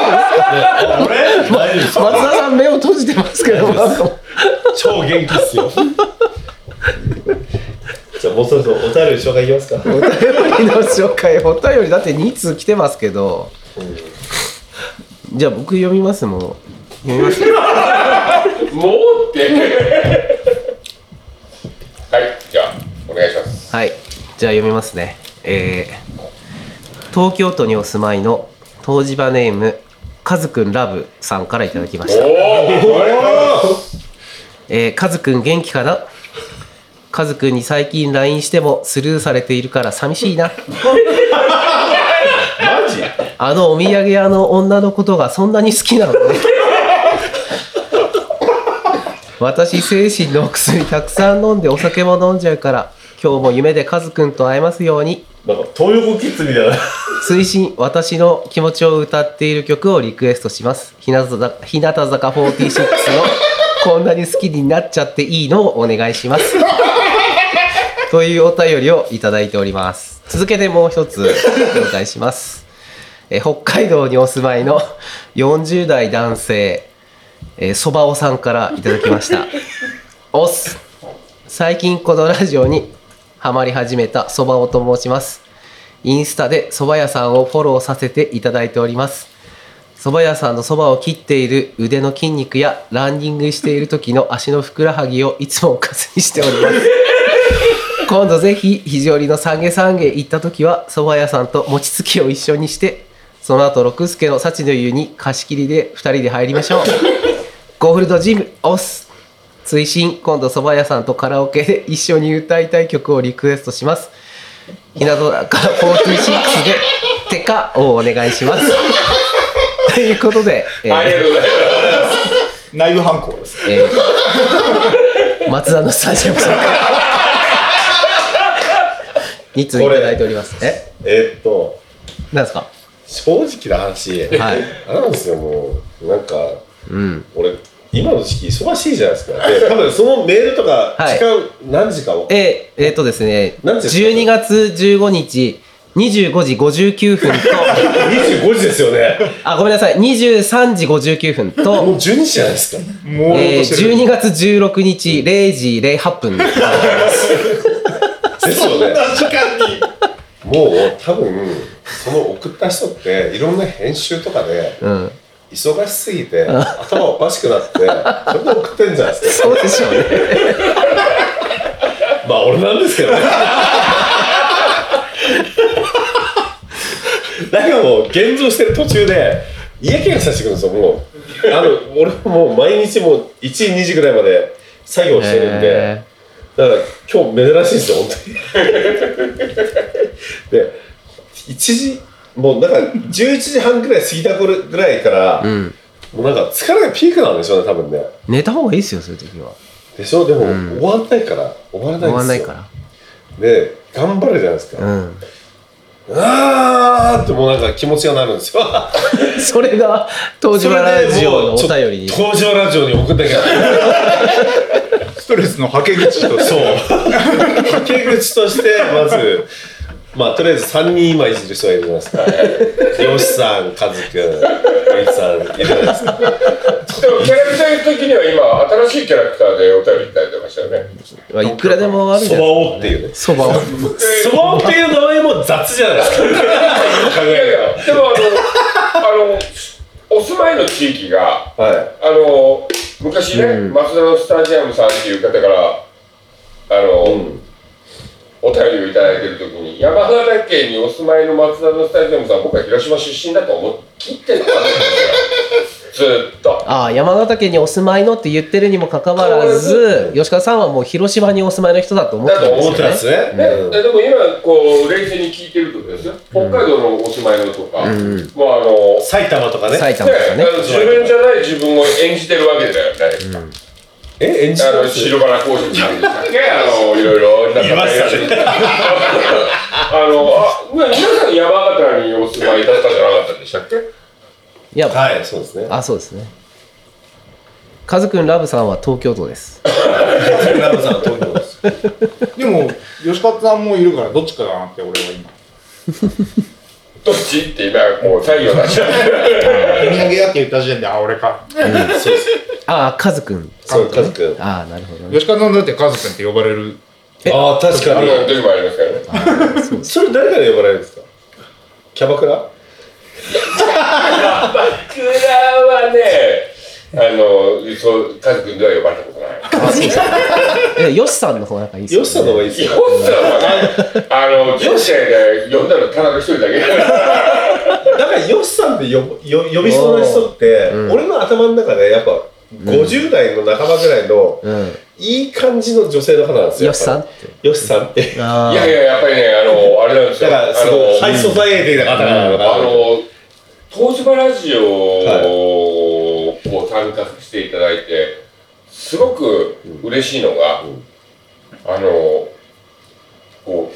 夫ですか？松田さん目を閉じてますけど超元気っすよ。じゃあもうそろそろお便り紹介いきますか。お便りの紹介お便りだって2通来てますけど。じゃあ僕読みますもん。読みます？もうって。はいじゃあお願いします。はい。じゃあ読みますね。えー東京都にお住まいの湯治場ネームカズくんラブさんからいただきました。おおえー、カズくん元気かな？カズくんに最近 LINE してもスルーされているから寂しいな。マジ？あのお土産屋の女のことがそんなに好きなのね。私精神のお薬たくさん飲んでお酒も飲んじゃうから今日も夢でカズくんと会えますように。なんか東横キッズみたいな。推進私の気持ちを歌っている曲をリクエストします。日向坂日向坂46の「こんなに好きになっちゃっていいの?」をお願いしますというお便りをいただいております。続けてもう一つ紹介します。え北海道にお住まいの40代男性えーそばおさんからいただきました。おっす。最近このラジオにハマり始めたそばおと申します。インスタで蕎麦屋さんをフォローさせていただいております。蕎麦屋さんの蕎麦を切っている腕の筋肉やランニングしている時の足のふくらはぎをいつもおかずにしております。今度ぜひ肘折の三下三下行った時は蕎麦屋さんと餅つきを一緒にしてその後六助の幸の湯に貸し切りで2人で入りましょう。ゴールドジムオス追伸今度蕎麦屋さんとカラオケで一緒に歌いたい曲をリクエストします。日向坂46で「てか」をお願いします。ということで、えーありがとうございます。内部犯行です。えー松田のスタジアムさんから2通いただいております。え？えーっとなんですか？正直な話。はい。あれなんですよもうなんかうん。俺今の時期忙しいじゃないですか。で多分そのメールとかはい。時間何時かをえー、えーとですね何時ですか？12月15日25時59分と。25時ですよね。あごめんなさい。23時59分と。もう12時じゃないですか。もうえー、12月16日0時08分です よね。時間に。もう多分その送った人っていろんな編集とかでうん。忙しすぎて頭おかしくなってそれで送ってんじゃないですかそうでしょうね。まあ俺なんですけどね。なんかもう現像してる途中で嫌気がさしてくるんですよもう。あの俺もう毎日もう1時2時ぐらいまで作業してるんで。へだから今日珍しいですよ本当に。で1時もうなんか11時半ぐらい過ぎた頃ぐらいから、ーうんもうなんか疲れがピークなんでしょうね多分ね。寝た方がいいですよそういう時は。でしょ？でも、ん。終わんないから終わらないんですよ。終わんないから。で頑張るじゃないですか、うん。あーってもうなんか気持ちがなるんですよ。それが東島ラジオのお便りに。東島ラジオに送ってきゃストレスのはけ口とそう。はけ口としてまずまあとりあえず3人今いじる人がいるじゃないですか よしさんカズくんエイチさんいるじゃないですか。でもキャラクター的には今新しいキャラクターでお便りいただいてましたよねまあいくらでもあるじそばおっていうね。そばをそばおっていう名前も雑じゃないですか。いやいやでもあのあのお住まいの地域がはあの昔ね、うん。松田のスタジアムさんっていう方からあの、い、うん、お便りをいただいてる時に山形県にお住まいの松田のスタジアムさん僕は広島出身だと思い切ってずーっと。ああ山形県にお住まいのって言ってるにもかかわらず吉川さんはもう広島にお住まいの人だと思ってるんです思ってよねますね、ねうん。ででも今こう冷静に聞いてるとですよ北海道のお住まいのとか、ん。もうあの埼玉とかね。埼玉とかね。自分じゃない自分を演じてるわけだよね。え演じてあの白バラ講師さんでしたっけあの いろいろなんか言いましたね。あのあ皆さん山形にお住まいだったんじゃなかったでしたっけ？いやはいそうですね。あそうですね。カズくんラブさんは東京都です。ラブさんは東京です。でも吉勝さんもいるからどっちかだなって俺は今。どっちって今もう太陽出し。手土産屋って言った時点であ俺か。そうです。ああカズくんそうカズくんああなるほどね。吉勝さんだってカズくんって呼ばれる。ああ確かあにの時もありますからね。それ誰から呼ばれるんですか？キャバクラ？バクラはねあのそうカズ君では呼ばれたことないえヨシさんの方がいいですよねよしさんの方がいいですよヨッさんはねあのヨシさんが呼んだのただの一人だけだからだからよしさんって呼よ呼びそうな人って、うん俺の頭の中でやっぱ50代の半ばぐらいのうん。いい感じの女性の方なんですよよしさんよしさんって。あいやいややっぱりねあのあれなんですよ。だからすごいあのハイソサイエティな方なのかな。あの東芝ラジオを参加させていただいてすごく嬉しいのが、あのこ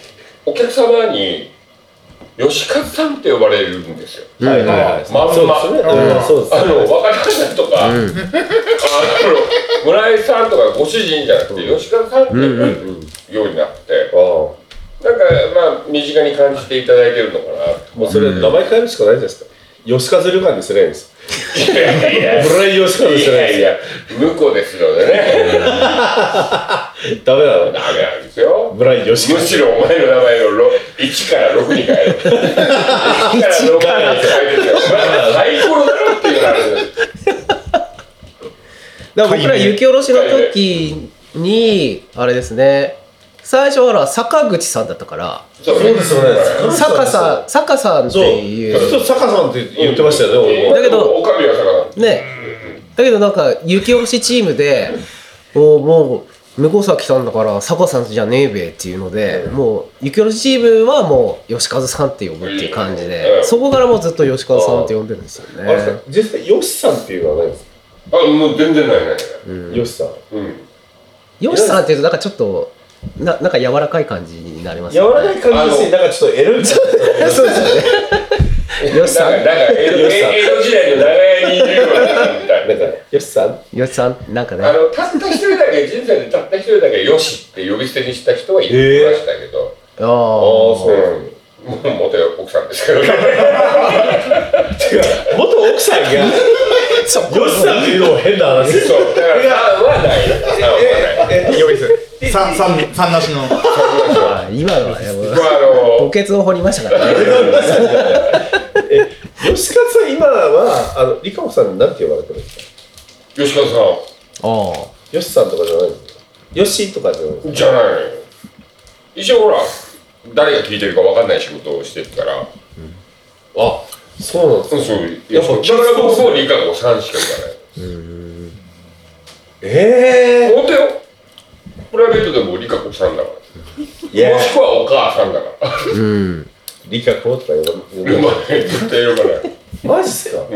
うお客様に吉和さんって呼ばれるんですよ。はいはいはい。まんま。そうですよね、あの若林さんとか、あの村井さんとかご主人じゃなくて、吉川さんって呼ばれるようになって、なんかまあ身近に感じていただいてるのかな。もうそれ名前変えるしかないじゃないですか。吉和旅館にすればいいんですいやいや。村井吉和にいすればいいんですやいや向こうですのでね。ダメなのダメなんですよ。村井吉和むしろお前の名前のろ1から6に変える1から6に変えてよ。サイコロだろっていう話ですだから僕ら雪下ろしの時にあれですね最初はほら坂口さんだったからそうですよね。坂さん坂さんっていう。ずっと坂さんって言ってましたよね俺もだけどおかみは坂ね。だけどなんか雪下ろしチームでもうもう向坂さんだから坂さんじゃねえべっていうのでもう雪下ろしチームはもう吉和さんって呼ぶっていう感じうん。でそこからもうずっと吉和さんって呼んでるんですよあれ実際吉さんっていうのはないんですか？あもう全然ないない吉さん。うん。吉さんっていうとなんかちょっとななんか柔らかい感じになります柔よね。らかい感じですね。なんかちょっとエロい。そうですよね。吉さんなんかなんか江戸吉さん。江戸時代の長屋にいるような。みたいななんか吉さん吉さんなんかね。あのたった一人だけ人生でたった一人だけよしって呼び捨てにした人はいましたけど、ああああそう。うん、もう元奥さんですけどね。てか元奥さんが？吉さんっていうのも変な話。そう。だから3はない。3はない。呼び捨て三三三なしの。あ今のはねもうまああの墓穴を掘りましたからね。え吉勝さん今はあのリカコさんに何て呼ばれてるんですか？吉川さあ吉さんとかじゃないんですか吉とかじゃないじゃないの？よ一応ほら誰が聞いてるか分かんない仕事をしてるから、あそうなんですか？そうそう。やっぱだから僕も理科子さんしか行かない。え本当よプライベートでも理科子さんだかえいや。らもしくはお母さんだから。うん。理科子とか呼ば呼ばまあ絶対呼ばない。マジっすか？うん。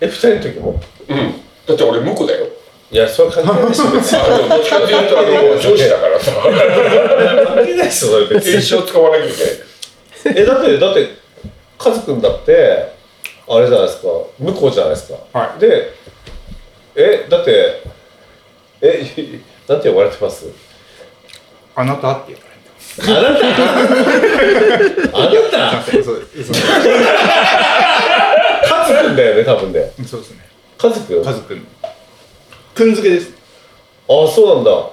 え二人の時も？うん。だって俺婿だよ。いやそれは関係ないでしょ別にあでもどっちかっていうとあの上司だからさ。関係ないですよそれ別に。一生使わなきゃいけない。えだってだってカズくんだってあれじゃないですか。向こうじゃないですか。はい。でえだってえなんて呼ばれてます？あなたって言われてあなた？あなた？ます。嘘嘘カズくんだよね多分ね。そうですね。カズくんあカズくん。くんづけです。そうなんだ。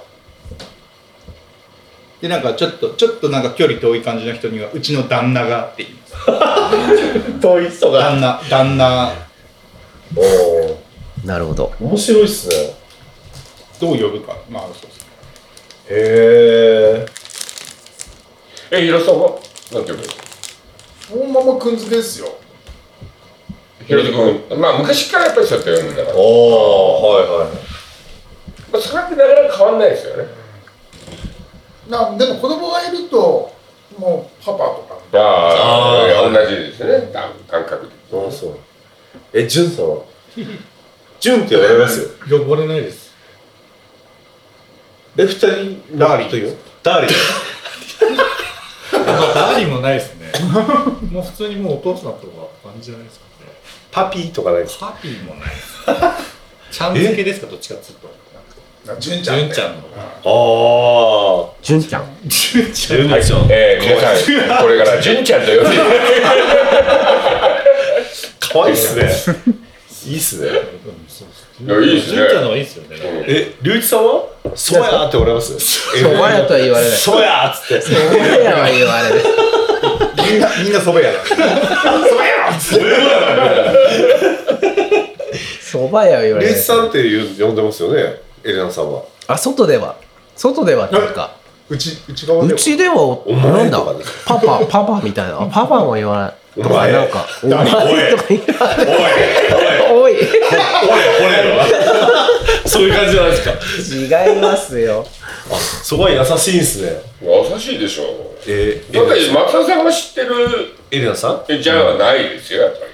でなんかちょっとちょっとなんか距離遠い感じの人にはうちの旦那がって言います。遠い人が。旦那旦那。おおなるほど。面白いっすねどう呼ぶか。まあそうですね。へええ、平田さんは？なんて呼ぶのそのままくんづけですよ。平田君、まあ昔からやっぱりそうやって呼んでたから、おおはいはい。まあ、それってなかなか変わんないですよね。なでも子供がいるともうパパとか。ああ、同じですね、感感覚で。ああそう。えジュンさんは？ジュンって呼ばれますよ。呼ばれないですえ二人ダーリンというダーリン。ダーリンもないですね。もう普通にもうお父さんとか感じじゃないですかね。パピーとかないですか？パピーもないです。ちゃん付けですか？どっちかっつうと。な純ちゃん。ね純ちゃんのああ純ちゃん。純ちゃん。ジュンちゃん。えー、皆さん、これから純ちゃんと呼んで。いただいて可愛いっすねいいっすね。いやいいっすね。純ちゃんの方がいいですよね。え龍一さんは？そばやっておられます？そば屋とは言われない。そばやっつって。そば屋は言われない。みんなみんなそば屋だ。そば屋は言われない龍一さんっていう呼んでますよね？エレナさんは。あ外では。外ではっていうか。うちうち側でうは。ちではお前なんだ？パパパパみたいな。あパパも言わない。お前。なんかお前とか言わないおいおい。おいそういう感じじゃないですか。違いますよ。そこは優しいんすね優しいでしょ。えだって松田さんが知ってるエレナさん？えじゃあないですよ、やっぱり。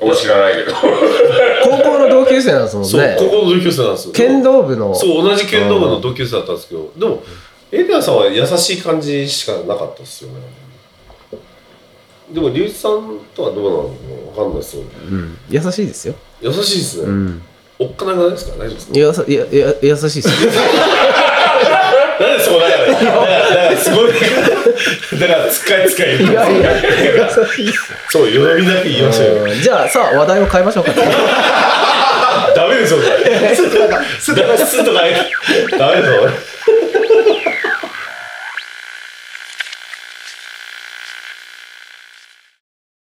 俺知らないけど。高校の同級生なんですもんそうね高校の同級生なんですよ。剣道部の。そう同じ剣道部の同級生だったんですけどでもエレナさんは優しい感じしかなかったですよねでも龍一さんとはどうなの？かわかんないですよ。うん。優しいですよ。優しいですね、うん。おっかなくないですか？大丈夫ですか？いややや優しいですよ。なんでそうだからだからすごいだから使い使いいやいやいっすそうよどみなく言いましょうよ。うんじゃあさあ話題を変えましょうか。ダメですよ。それだからスとかダメですよ